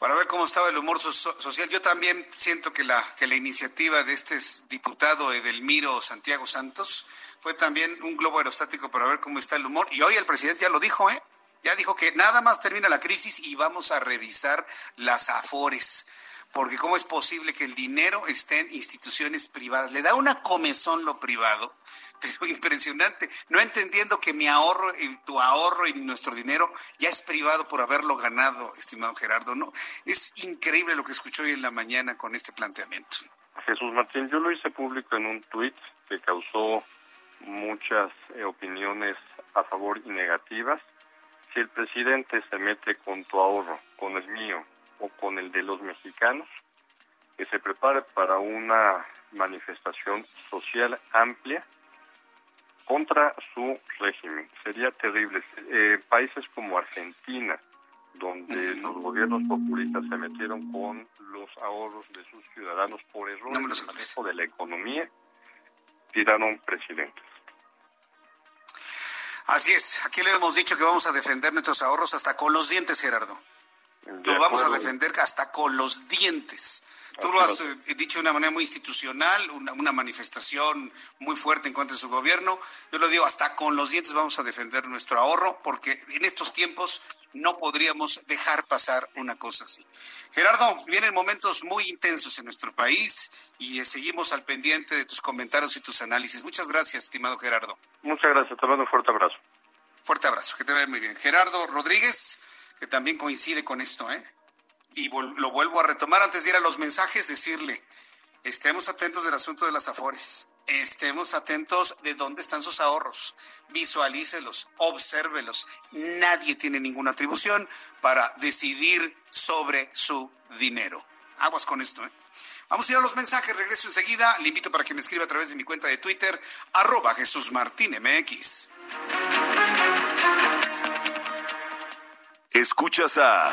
para ver cómo estaba el humor social. Yo también siento que la, que la iniciativa de este diputado Edelmiro Santiago Santos fue también un globo aerostático para ver cómo está el humor. Y hoy el presidente ya lo dijo, ¿eh? Ya dijo que nada más termina la crisis y vamos a revisar las afores. Porque cómo es posible que el dinero esté en instituciones privadas. Le da una comezón lo privado pero impresionante, no entendiendo que mi ahorro y tu ahorro y nuestro dinero ya es privado por haberlo ganado, estimado Gerardo, ¿no? Es increíble lo que escuché hoy en la mañana con este planteamiento. Jesús Martín, yo lo hice público en un tuit que causó muchas eh, opiniones a favor y negativas. Si el presidente se mete con tu ahorro, con el mío o con el de los mexicanos, que se prepare para una manifestación social amplia contra su régimen. Sería terrible. Eh, países como Argentina, donde los gobiernos populistas se metieron con los ahorros de sus ciudadanos por error en el manejo de la economía, tiraron presidentes. Así es, aquí le hemos dicho que vamos a defender nuestros ahorros hasta con los dientes, Gerardo. Lo vamos a defender hasta con los dientes. Tú lo has eh, dicho de una manera muy institucional, una, una, manifestación muy fuerte en contra de su gobierno. Yo lo digo, hasta con los dientes vamos a defender nuestro ahorro, porque en estos tiempos no podríamos dejar pasar una cosa así. Gerardo, vienen momentos muy intensos en nuestro país y eh, seguimos al pendiente de tus comentarios y tus análisis. Muchas gracias, estimado Gerardo. Muchas gracias, te mando un fuerte abrazo. Fuerte abrazo, que te vaya muy bien. Gerardo Rodríguez, que también coincide con esto, ¿eh? Y lo vuelvo a retomar antes de ir a los mensajes, decirle, estemos atentos del asunto de las afores estemos atentos de dónde están sus ahorros, visualícelos, obsérvelos. Nadie tiene ninguna atribución para decidir sobre su dinero. Aguas con esto, ¿eh? Vamos a ir a los mensajes, regreso enseguida. Le invito para que me escriba a través de mi cuenta de Twitter, arroba Jesús Martín. Escuchas a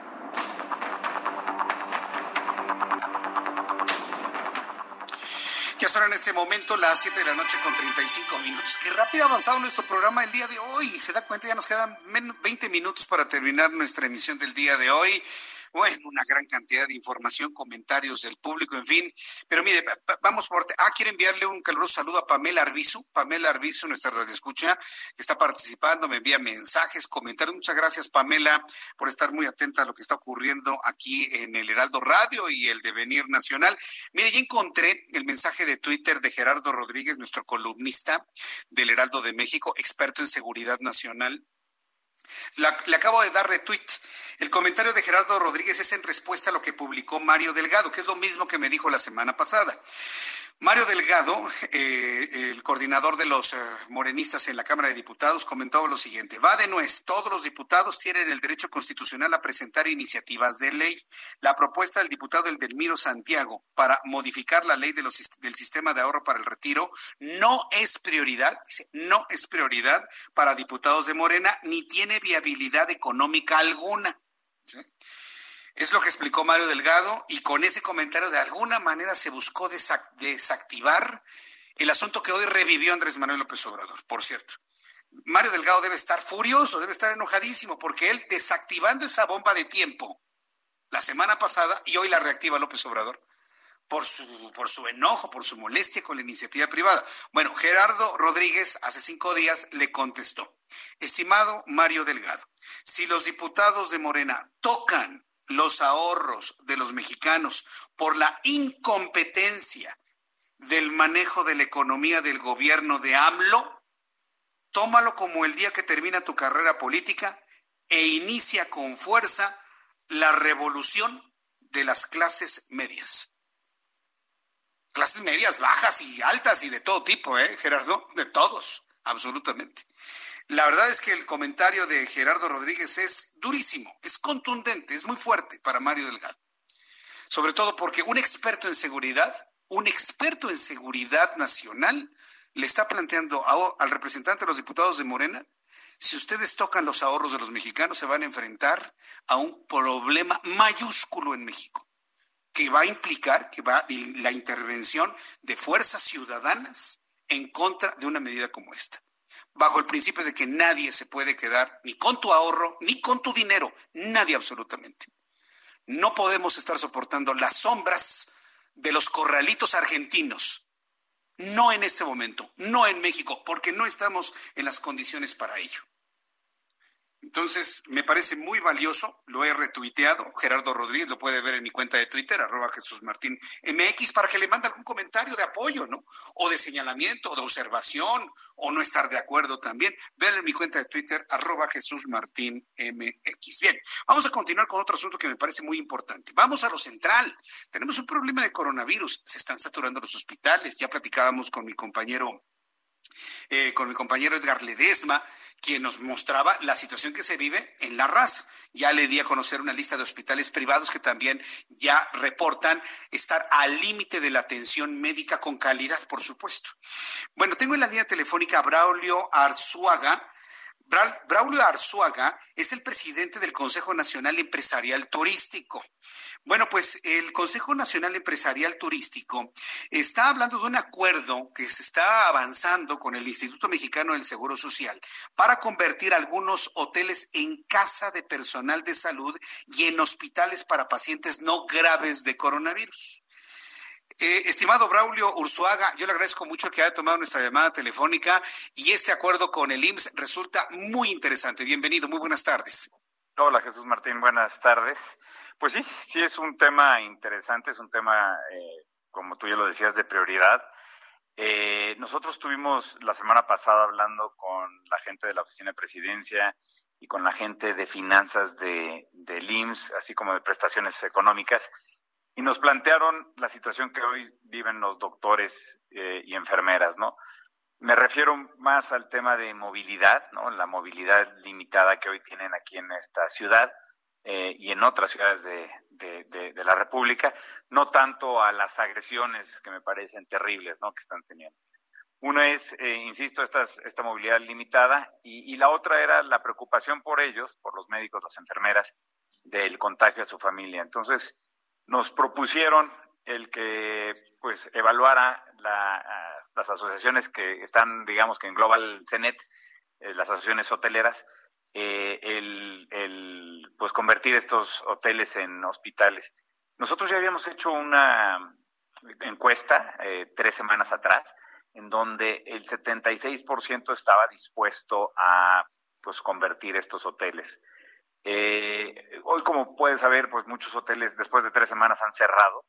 Ya son en este momento las 7 de la noche con 35 minutos. Qué rápido ha avanzado nuestro programa el día de hoy. Se da cuenta, ya nos quedan 20 minutos para terminar nuestra emisión del día de hoy bueno, una gran cantidad de información, comentarios del público, en fin. Pero mire, vamos por... Ah, quiero enviarle un caluroso saludo a Pamela Arbizu. Pamela Arbizu, nuestra radioescucha, que está participando, me envía mensajes, comentarios. Muchas gracias, Pamela, por estar muy atenta a lo que está ocurriendo aquí en el Heraldo Radio y el Devenir Nacional. Mire, ya encontré el mensaje de Twitter de Gerardo Rodríguez, nuestro columnista del Heraldo de México, experto en seguridad nacional. le acabo de dar retweet el comentario de Gerardo Rodríguez es en respuesta a lo que publicó Mario Delgado, que es lo mismo que me dijo la semana pasada. Mario Delgado, eh, el coordinador de los eh, morenistas en la Cámara de Diputados, comentó lo siguiente. Va de nuez, todos los diputados tienen el derecho constitucional a presentar iniciativas de ley. La propuesta del diputado Eldelmiro Santiago para modificar la ley del sistema de ahorro para el retiro no es prioridad, no es prioridad para diputados de Morena, ni tiene viabilidad económica alguna. Es lo que explicó Mario Delgado y con ese comentario de alguna manera se buscó desactivar el asunto que hoy revivió Andrés Manuel López Obrador, por cierto. Mario Delgado debe estar furioso, debe estar enojadísimo, porque él desactivando esa bomba de tiempo la semana pasada y hoy la reactiva López Obrador por su, por su enojo, por su molestia con la iniciativa privada. Bueno, Gerardo Rodríguez hace cinco días le contestó, estimado Mario Delgado, si los diputados de Morena tocan los ahorros de los mexicanos por la incompetencia del manejo de la economía del gobierno de AMLO, tómalo como el día que termina tu carrera política e inicia con fuerza la revolución de las clases medias clases medias, bajas y altas y de todo tipo, ¿eh, Gerardo? De todos, absolutamente. La verdad es que el comentario de Gerardo Rodríguez es durísimo, es contundente, es muy fuerte para Mario Delgado. Sobre todo porque un experto en seguridad, un experto en seguridad nacional, le está planteando al representante de los diputados de Morena, si ustedes tocan los ahorros de los mexicanos, se van a enfrentar a un problema mayúsculo en México que va a implicar que va la intervención de fuerzas ciudadanas en contra de una medida como esta. Bajo el principio de que nadie se puede quedar ni con tu ahorro ni con tu dinero, nadie absolutamente. No podemos estar soportando las sombras de los corralitos argentinos. No en este momento, no en México, porque no estamos en las condiciones para ello. Entonces, me parece muy valioso, lo he retuiteado, Gerardo Rodríguez lo puede ver en mi cuenta de Twitter, arroba Jesús Martín MX, para que le mande algún comentario de apoyo, ¿no? O de señalamiento, o de observación, o no estar de acuerdo también. Ver en mi cuenta de Twitter, arroba Jesús Martín MX. Bien, vamos a continuar con otro asunto que me parece muy importante. Vamos a lo central. Tenemos un problema de coronavirus, se están saturando los hospitales, ya platicábamos con mi compañero, eh, con mi compañero Edgar Ledesma quien nos mostraba la situación que se vive en la raza. Ya le di a conocer una lista de hospitales privados que también ya reportan estar al límite de la atención médica con calidad, por supuesto. Bueno, tengo en la línea telefónica a Braulio Arzuaga. Braulio Arzuaga es el presidente del Consejo Nacional Empresarial Turístico. Bueno, pues el Consejo Nacional Empresarial Turístico está hablando de un acuerdo que se está avanzando con el Instituto Mexicano del Seguro Social para convertir algunos hoteles en casa de personal de salud y en hospitales para pacientes no graves de coronavirus. Eh, estimado Braulio Ursuaga, yo le agradezco mucho que haya tomado nuestra llamada telefónica y este acuerdo con el IMSS resulta muy interesante. Bienvenido, muy buenas tardes. Hola Jesús Martín, buenas tardes. Pues sí, sí es un tema interesante, es un tema, eh, como tú ya lo decías, de prioridad. Eh, nosotros estuvimos la semana pasada hablando con la gente de la Oficina de Presidencia y con la gente de finanzas de, del IMSS, así como de prestaciones económicas, y nos plantearon la situación que hoy viven los doctores eh, y enfermeras, ¿no? Me refiero más al tema de movilidad, ¿no? La movilidad limitada que hoy tienen aquí en esta ciudad eh, y en otras ciudades de, la República, no tanto a las agresiones que me parecen terribles ¿no? que están teniendo. Una es, eh, insisto, esta, esta movilidad limitada y, la otra era la preocupación por ellos, por los médicos, las enfermeras, del contagio a su familia. Entonces, nos propusieron el que pues evaluara las asociaciones que están, digamos que en Global CENET, eh, las asociaciones hoteleras, eh, el, el, pues convertir estos hoteles en hospitales. Nosotros ya habíamos hecho una encuesta eh, tres semanas atrás, en donde el 76% estaba dispuesto a pues convertir estos hoteles. Eh, hoy, como puedes saber, pues muchos hoteles después de tres semanas han cerrado.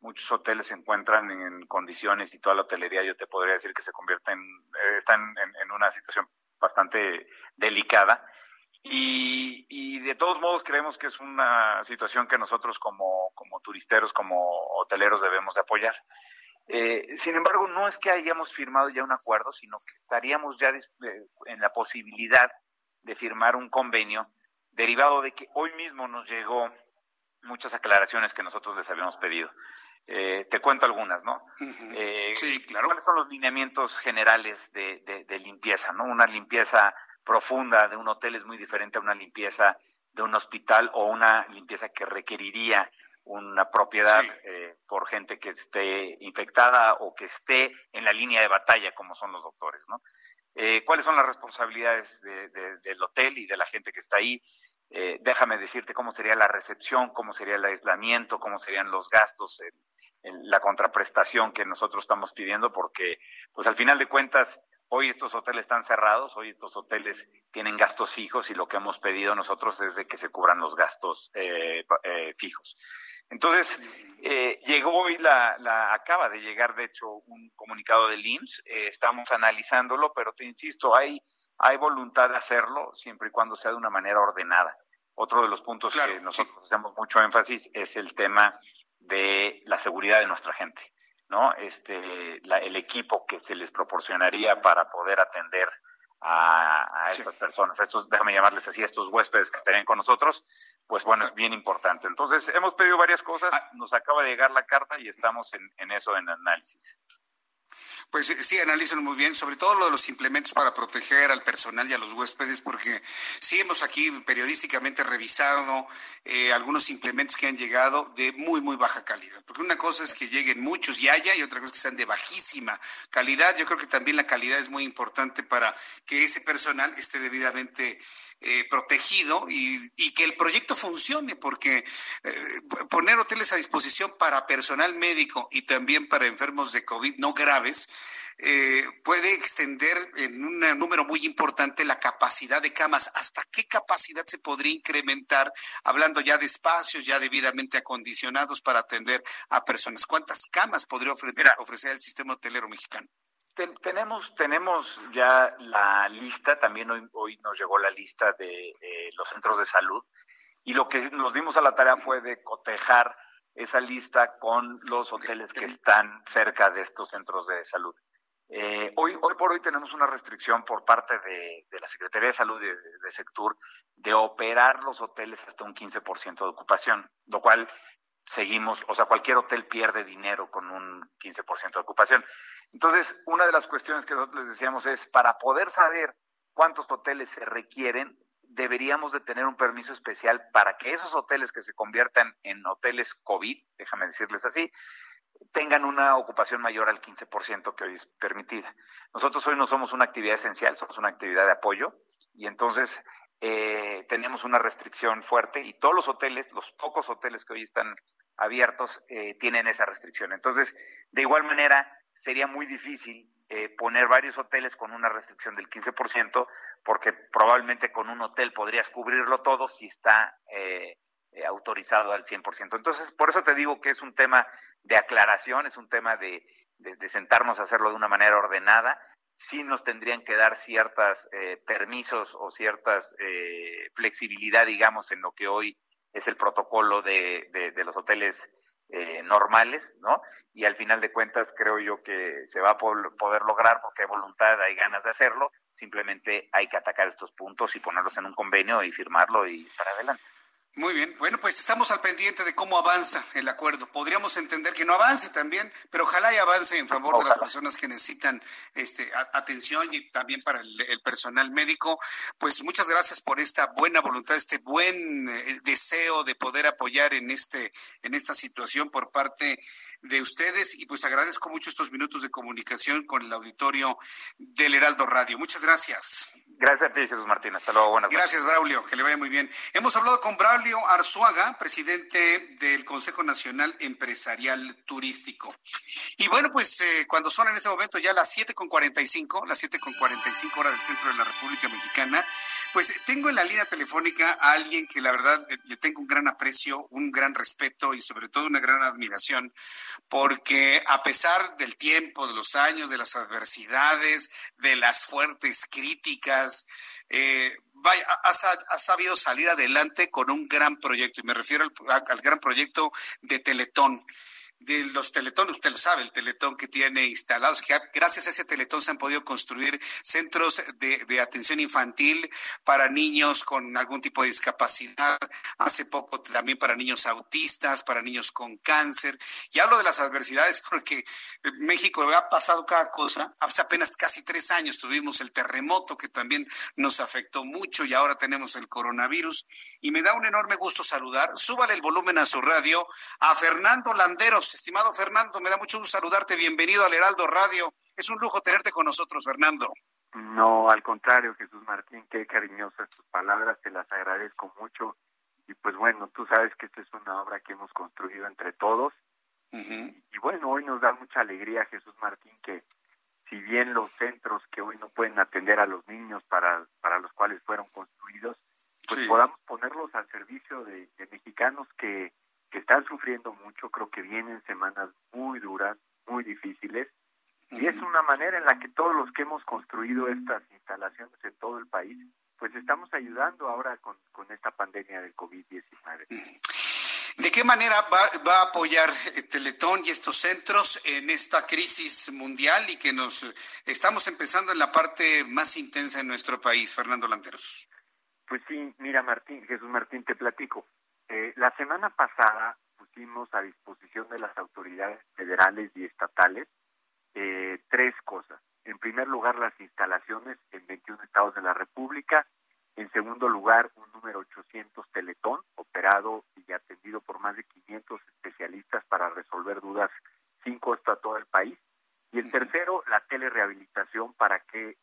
Muchos hoteles se encuentran en condiciones y toda la hotelería, yo te podría decir que se convierten, eh, están en, en, una situación bastante delicada. Y, de todos modos creemos que es una situación que nosotros como, como turisteros, como hoteleros debemos de apoyar. Eh, sin embargo, no es que hayamos firmado ya un acuerdo, sino que estaríamos ya en la posibilidad de firmar un convenio derivado de que hoy mismo nos llegó muchas aclaraciones que nosotros les habíamos pedido. Eh, te cuento algunas, ¿no? Eh, sí, claro. ¿Cuáles son los lineamientos generales de, de, de limpieza, ¿no? Una limpieza profunda de un hotel es muy diferente a una limpieza de un hospital o una limpieza que requeriría una propiedad eh, por gente que esté infectada o que esté en la línea de batalla, como son los doctores, ¿no? Eh, ¿Cuáles son las responsabilidades del hotel y de la gente que está ahí? Eh, déjame decirte cómo sería la recepción, cómo sería el aislamiento, cómo serían los gastos, la contraprestación que nosotros estamos pidiendo, porque, pues al final de cuentas, Hoy estos hoteles están cerrados, hoy estos hoteles tienen gastos fijos y lo que hemos pedido nosotros es de que se cubran los gastos eh, eh, fijos. Entonces, eh, llegó hoy la, la, acaba de llegar de hecho un comunicado del IMSS, estamos analizándolo, pero te insisto, hay, hay voluntad de hacerlo siempre y cuando sea de una manera ordenada. Otro de los puntos que nosotros hacemos mucho énfasis es el tema de la seguridad de nuestra gente. ¿No? Este, el equipo que se les proporcionaría para poder atender a, estas personas, estos, déjame llamarles así, estos huéspedes que estarían con nosotros, pues bueno, es bien importante. Entonces, hemos pedido varias cosas, ah. nos acaba de llegar la carta y estamos en, en eso, en análisis. Pues eh, sí, analícenlo muy bien, sobre todo lo de los implementos para proteger al personal y a los huéspedes, porque sí hemos aquí periodísticamente revisado eh, algunos implementos que han llegado de muy, muy baja calidad. Porque una cosa es que lleguen muchos y haya, y otra cosa es que sean de bajísima calidad. Yo creo que también la calidad es muy importante para que ese personal esté debidamente eh, protegido y, que el proyecto funcione, porque eh, poner hoteles a disposición para personal médico y también para enfermos de COVID no graves, eh, puede extender en un número muy importante la capacidad de camas. ¿Hasta qué capacidad se podría incrementar, hablando ya de espacios ya debidamente acondicionados para atender a personas? ¿Cuántas camas podría ofrecer el sistema hotelero mexicano? Tenemos, tenemos ya la lista, también hoy, hoy nos llegó la lista de eh, los centros de salud y lo que nos dimos a la tarea fue de cotejar esa lista con los hoteles que están cerca de estos centros de salud. Eh, hoy, hoy por hoy tenemos una restricción por parte de, la Secretaría de Salud de, de, Sectur de operar los hoteles hasta un 15% de ocupación, lo cual seguimos, o sea, cualquier hotel pierde dinero con un 15% de ocupación. Entonces, una de las cuestiones que nosotros les decíamos es, para poder saber cuántos hoteles se requieren, deberíamos de tener un permiso especial para que esos hoteles que se conviertan en hoteles COVID, déjame decirles así, tengan una ocupación mayor al 15% que hoy es permitida. Nosotros hoy no somos una actividad esencial, somos una actividad de apoyo y entonces eh, tenemos una restricción fuerte y todos los hoteles, los pocos hoteles que hoy están abiertos, eh, tienen esa restricción. Entonces, de igual manera, sería muy difícil eh, poner varios hoteles con una restricción del 15%, porque probablemente con un hotel podrías cubrirlo todo si está eh, eh, autorizado al 100%. Entonces, por eso te digo que es un tema de aclaración, es un tema de, de, sentarnos a hacerlo de una manera ordenada. Sí nos tendrían que dar ciertos permisos o ciertas flexibilidad, digamos, en lo que hoy es el protocolo de, de los hoteles eh, normales, ¿no? Y al final de cuentas creo yo que se va a poder lograr porque hay voluntad, hay ganas de hacerlo, simplemente hay que atacar estos puntos y ponerlos en un convenio y firmarlo y para adelante. Muy bien, bueno, pues estamos al pendiente de cómo avanza el acuerdo. Podríamos entender que no avance también, pero ojalá y avance en favor de las personas que necesitan este, atención y también para el, personal médico. Pues muchas gracias por esta buena voluntad, este buen eh, deseo de poder apoyar en este en esta situación por parte de ustedes y pues agradezco mucho estos minutos de comunicación con el auditorio del Heraldo Radio. Muchas gracias. Gracias a ti, Jesús Martín. Hasta luego. Buenas Gracias, Braulio. Que le vaya muy bien. Hemos hablado con Braulio Arzuaga, presidente del Consejo Nacional Empresarial Turístico. Y bueno, pues eh, cuando son en ese momento ya las 7.45, las 7.45 horas del centro de la República Mexicana, pues tengo en la línea telefónica a alguien que la verdad eh, le tengo un gran aprecio, un gran respeto y sobre todo una gran admiración, porque a pesar del tiempo, de los años, de las adversidades, de las fuertes críticas, eh, vaya, ha, sabido salir adelante con un gran proyecto, y me refiero al, al gran proyecto de Teletón de los teletones, usted lo sabe, el teletón que tiene instalados, que gracias a ese teletón se han podido construir centros de, de, atención infantil para niños con algún tipo de discapacidad, hace poco también para niños autistas, para niños con cáncer. Y hablo de las adversidades porque México ha pasado cada cosa. Hace apenas casi tres años tuvimos el terremoto que también nos afectó mucho y ahora tenemos el coronavirus. Y me da un enorme gusto saludar, súbale el volumen a su radio, a Fernando Landeros Estimado Fernando, me da mucho gusto saludarte. Bienvenido al Heraldo Radio. Es un lujo tenerte con nosotros, Fernando. No, al contrario, Jesús Martín, qué cariñosas tus palabras, te las agradezco mucho. Y pues bueno, tú sabes que esta es una obra que hemos construido entre todos. y, bueno, hoy nos da mucha alegría, Jesús Martín, que si bien los centros que hoy no pueden atender a los niños para, para los cuales fueron construidos, pues podamos ponerlos al servicio de mexicanos que que están sufriendo mucho, creo que vienen semanas muy duras, muy difíciles, y es una manera en la que todos los que hemos construido estas instalaciones en todo el país, pues estamos ayudando ahora con, con esta pandemia del COVID-19. ¿De qué manera va, va, a apoyar Teletón y estos centros en esta crisis mundial y que nos estamos empezando en la parte más intensa en nuestro país, Fernando Landeros? Pues sí, mira Martín, Jesús Martín, te platico. Eh, la semana pasada pusimos a disposición de las autoridades federales y estatales eh, tres cosas. En primer lugar, las instalaciones en 21 estados de la República. En segundo lugar, un número 800 Teletón, operado y atendido por más de 500 especialistas para resolver dudas sin costo a todo el país. Y el tercero, la telerehabilitación para que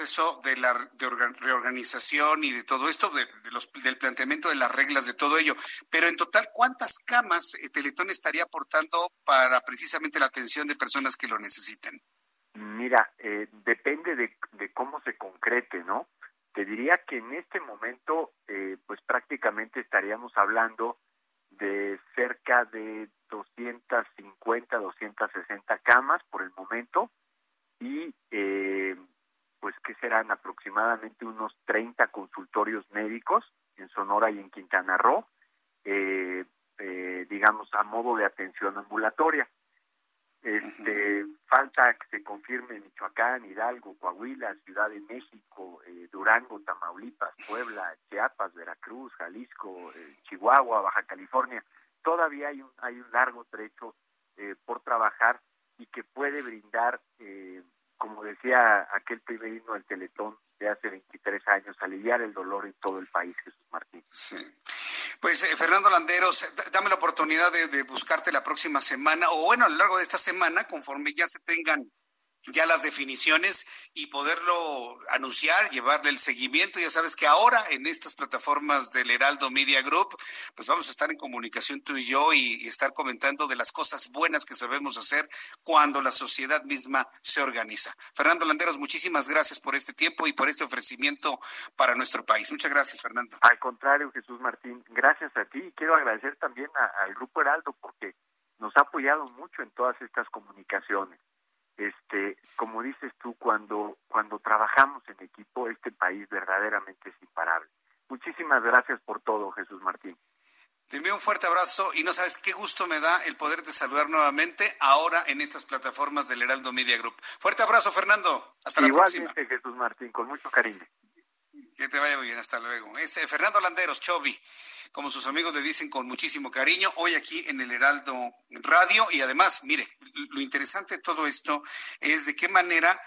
proceso de la reorganización y de todo esto, de, los, del planteamiento de las reglas de todo ello, pero en total, ¿cuántas camas eh, Teletón estaría aportando para precisamente la atención de personas que lo necesiten? Mira, depende de, cómo se concrete, ¿no? Te diría que en este momento, pues prácticamente estaríamos hablando de cerca de 250, 260 camas por el momento y eh, pues que serán aproximadamente unos 30 consultorios médicos en Sonora y en Quintana Roo, eh, eh, digamos a modo de atención ambulatoria. Este, Falta que se confirme Michoacán, Hidalgo, Coahuila, Ciudad de México, Durango, Tamaulipas, Puebla, Chiapas, Veracruz, Jalisco, Chihuahua, Baja California. Todavía hay un, hay un largo trecho por trabajar y que puede brindar, eh, como decía aquel primer himno del Teletón de hace 23 años, el dolor en todo el país, Jesús Martín. Sí. Pues eh, Fernando Landeros, dame la oportunidad de, de, buscarte la próxima semana, o bueno, a lo largo de esta semana, conforme ya se tengan ya las definiciones y poderlo anunciar, llevarle el seguimiento. Ya sabes que ahora en estas plataformas del Heraldo Media Group, pues vamos a estar en comunicación tú y yo y, estar comentando de las cosas buenas que sabemos hacer cuando la sociedad misma se organiza. Fernando Landeros, muchísimas gracias por este tiempo y por este ofrecimiento para nuestro país. Muchas gracias, Fernando. Al contrario, Jesús Martín, gracias a ti y quiero agradecer también al Grupo Heraldo porque nos ha apoyado mucho en todas estas comunicaciones este, como dices tú, cuando, cuando trabajamos en equipo, este país verdaderamente es imparable. Muchísimas gracias por todo, Jesús Martín. Te envío un fuerte abrazo y no sabes qué gusto me da el poderte saludar nuevamente ahora en estas plataformas del Heraldo Media Group. Fuerte abrazo, Fernando. Hasta la próxima. Igualmente, Jesús Martín, con mucho cariño. Que te vaya muy bien, hasta luego. Es eh, Fernando Landeros, Chovi como sus amigos le dicen con muchísimo cariño, hoy aquí en el Heraldo Radio. Y además, mire, lo interesante de todo esto es de qué manera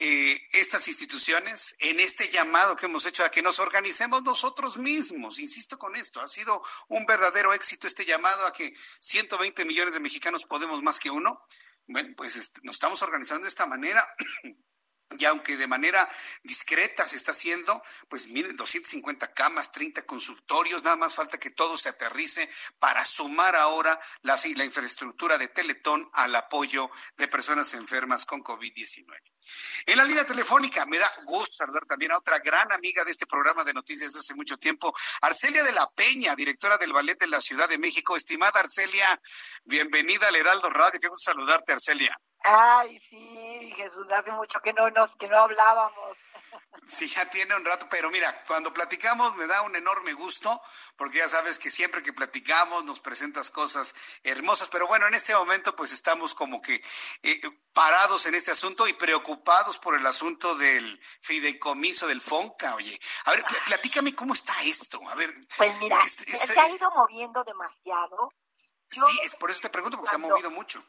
eh, estas instituciones, en este llamado que hemos hecho a que nos organicemos nosotros mismos, insisto con esto, ha sido un verdadero éxito este llamado a que 120 millones de mexicanos podemos más que uno. Bueno, pues este, nos estamos organizando de esta manera. Y aunque de manera discreta se está haciendo, pues miren, 250 camas, 30 consultorios, nada más falta que todo se aterrice para sumar ahora la, infraestructura de Teletón al apoyo de personas enfermas con COVID-19. En la línea telefónica me da gusto saludar también a otra gran amiga de este programa de noticias hace mucho tiempo, Arcelia de la Peña, directora del Ballet de la Ciudad de México. Estimada Arcelia, bienvenida al Heraldo Radio. Qué gusto saludarte, Arcelia. Ay, sí, Jesús, hace mucho que no nos, que no hablábamos. Sí, ya tiene un rato, pero mira, cuando platicamos me da un enorme gusto, porque ya sabes que siempre que platicamos nos presentas cosas hermosas, pero bueno, en este momento pues estamos como que eh, parados en este asunto y preocupados por el asunto del fideicomiso del FONCA, oye. A ver, platícame cómo está esto, a ver. Pues mira, se ha ido moviendo demasiado. sí, es por eso te pregunto, porque se ha movido mucho.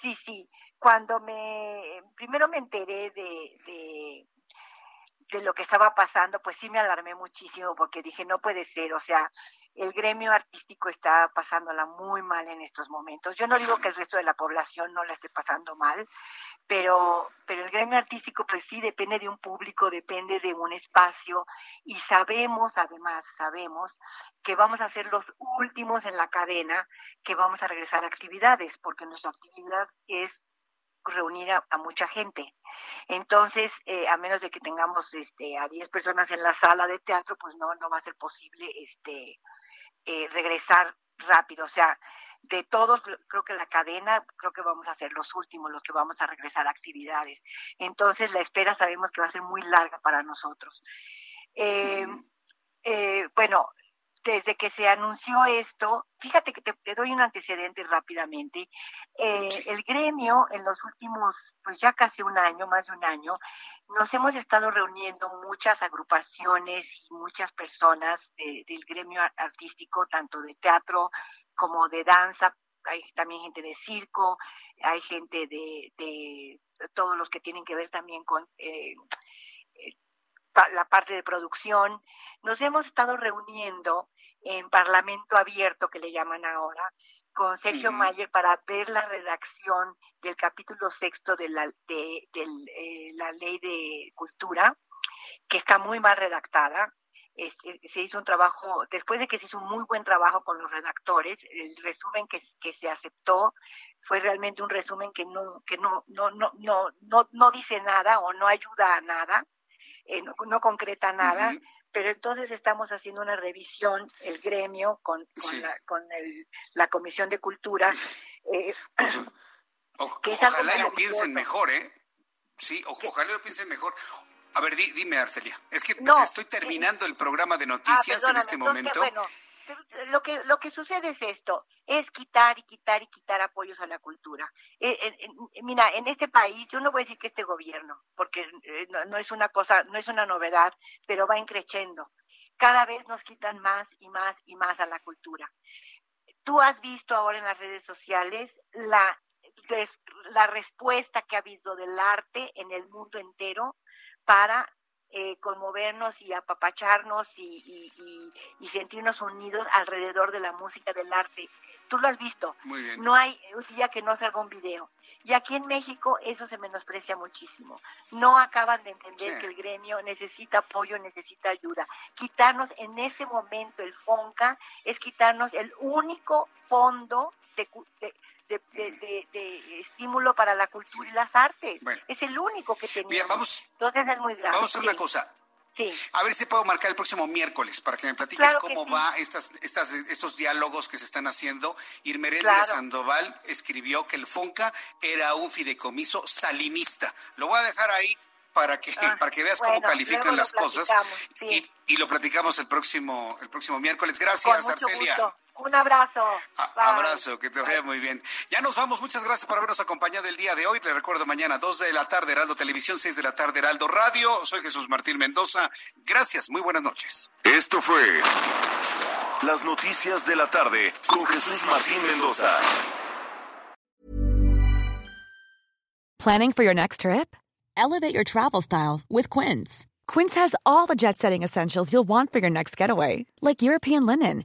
Sí, sí cuando me, primero me enteré de, de lo que estaba pasando, pues sí me alarmé muchísimo porque dije, no puede ser, o sea, el gremio artístico está pasándola muy mal en estos momentos. Yo no digo que el resto de la población no la esté pasando mal, pero, pero el gremio artístico pues sí depende de un público, depende de un espacio y sabemos, además, sabemos que vamos a ser los últimos en la cadena que vamos a regresar a actividades, porque nuestra actividad es reunir a, mucha gente. Entonces, eh, a menos de que tengamos este, a 10 personas en la sala de teatro, pues no, no va a ser posible este, eh, regresar rápido. O sea, de todos, creo que la cadena, creo que vamos a ser los últimos, los que vamos a regresar a actividades. Entonces, la espera sabemos que va a ser muy larga para nosotros. Eh, bueno, desde que se anunció esto, fíjate que te, doy un antecedente rápidamente. Eh, el gremio en los últimos, pues ya casi un año, más de un año, nos hemos estado reuniendo muchas agrupaciones y muchas personas del gremio artístico, tanto de teatro como de danza. Hay también gente de circo, hay gente de, todos los que tienen que ver también con eh, la parte de producción. Nos hemos estado reuniendo en Parlamento Abierto, que le llaman ahora, con Sergio Mayer para ver la redacción del capítulo sexto de la, de, eh, la ley de cultura, que está muy mal redactada. se hizo un trabajo, después de que se hizo un muy buen trabajo con los redactores, el resumen que, que se aceptó fue realmente un resumen que no, que no, no, no, no, no, no dice nada o no ayuda a nada eh, no, concreta nada, pero entonces estamos haciendo una revisión, el gremio, con, con, la, Comisión de Cultura. Eh, ojalá lo piensen mejor, ¿eh? Sí, ojalá lo piensen mejor. A ver, dime, Arcelia. Es que estoy terminando el programa de ah, noticias en este momento lo que, lo que sucede es esto, es quitar y quitar y quitar apoyos a la cultura. Eh, mira, en este país, yo no voy a decir que este gobierno, porque eh, no, es una cosa, no es una novedad, pero va increciendo. Cada vez nos quitan más y más y más a la cultura. Tú has visto ahora en las redes sociales la, la respuesta que ha habido del arte en el mundo entero para eh, conmovernos y apapacharnos y, sentirnos unidos alrededor de la música, del arte. Tú lo has visto. No hay un día que no salga un video. Y aquí en México eso se menosprecia muchísimo. No acaban de entender que el gremio necesita apoyo, necesita ayuda. Quitarnos en ese momento el FONCA es quitarnos el único fondo de de, estímulo para la cultura y las artes. es el único que tenemos. vamos, Entonces es muy grave. Vamos a hacer una cosa. A ver si puedo marcar el próximo miércoles para que me platiques cómo va estas, estas, estos diálogos que se están haciendo. Irmerendra Sandoval escribió que el FONCA era un fideicomiso salinista. Lo voy a dejar ahí para que, ah, para que veas cómo califican las cosas. Y, y, lo platicamos el próximo, el próximo miércoles. Gracias, Arcelia. Un abrazo. abrazo, que te vaya muy bien. Ya nos vamos. Muchas gracias por habernos acompañado el día de hoy. Le recuerdo mañana, 2 de la tarde, Heraldo Televisión, 6 de la tarde, Heraldo Radio. Soy Jesús Martín Mendoza. Gracias. Muy buenas noches. Esto fue Las Noticias de la Tarde con Jesús Martín Mendoza. ¿Planning for your next trip? Elevate your travel style with Quince. Quince has all the jet setting essentials you'll want for your next getaway, like European linen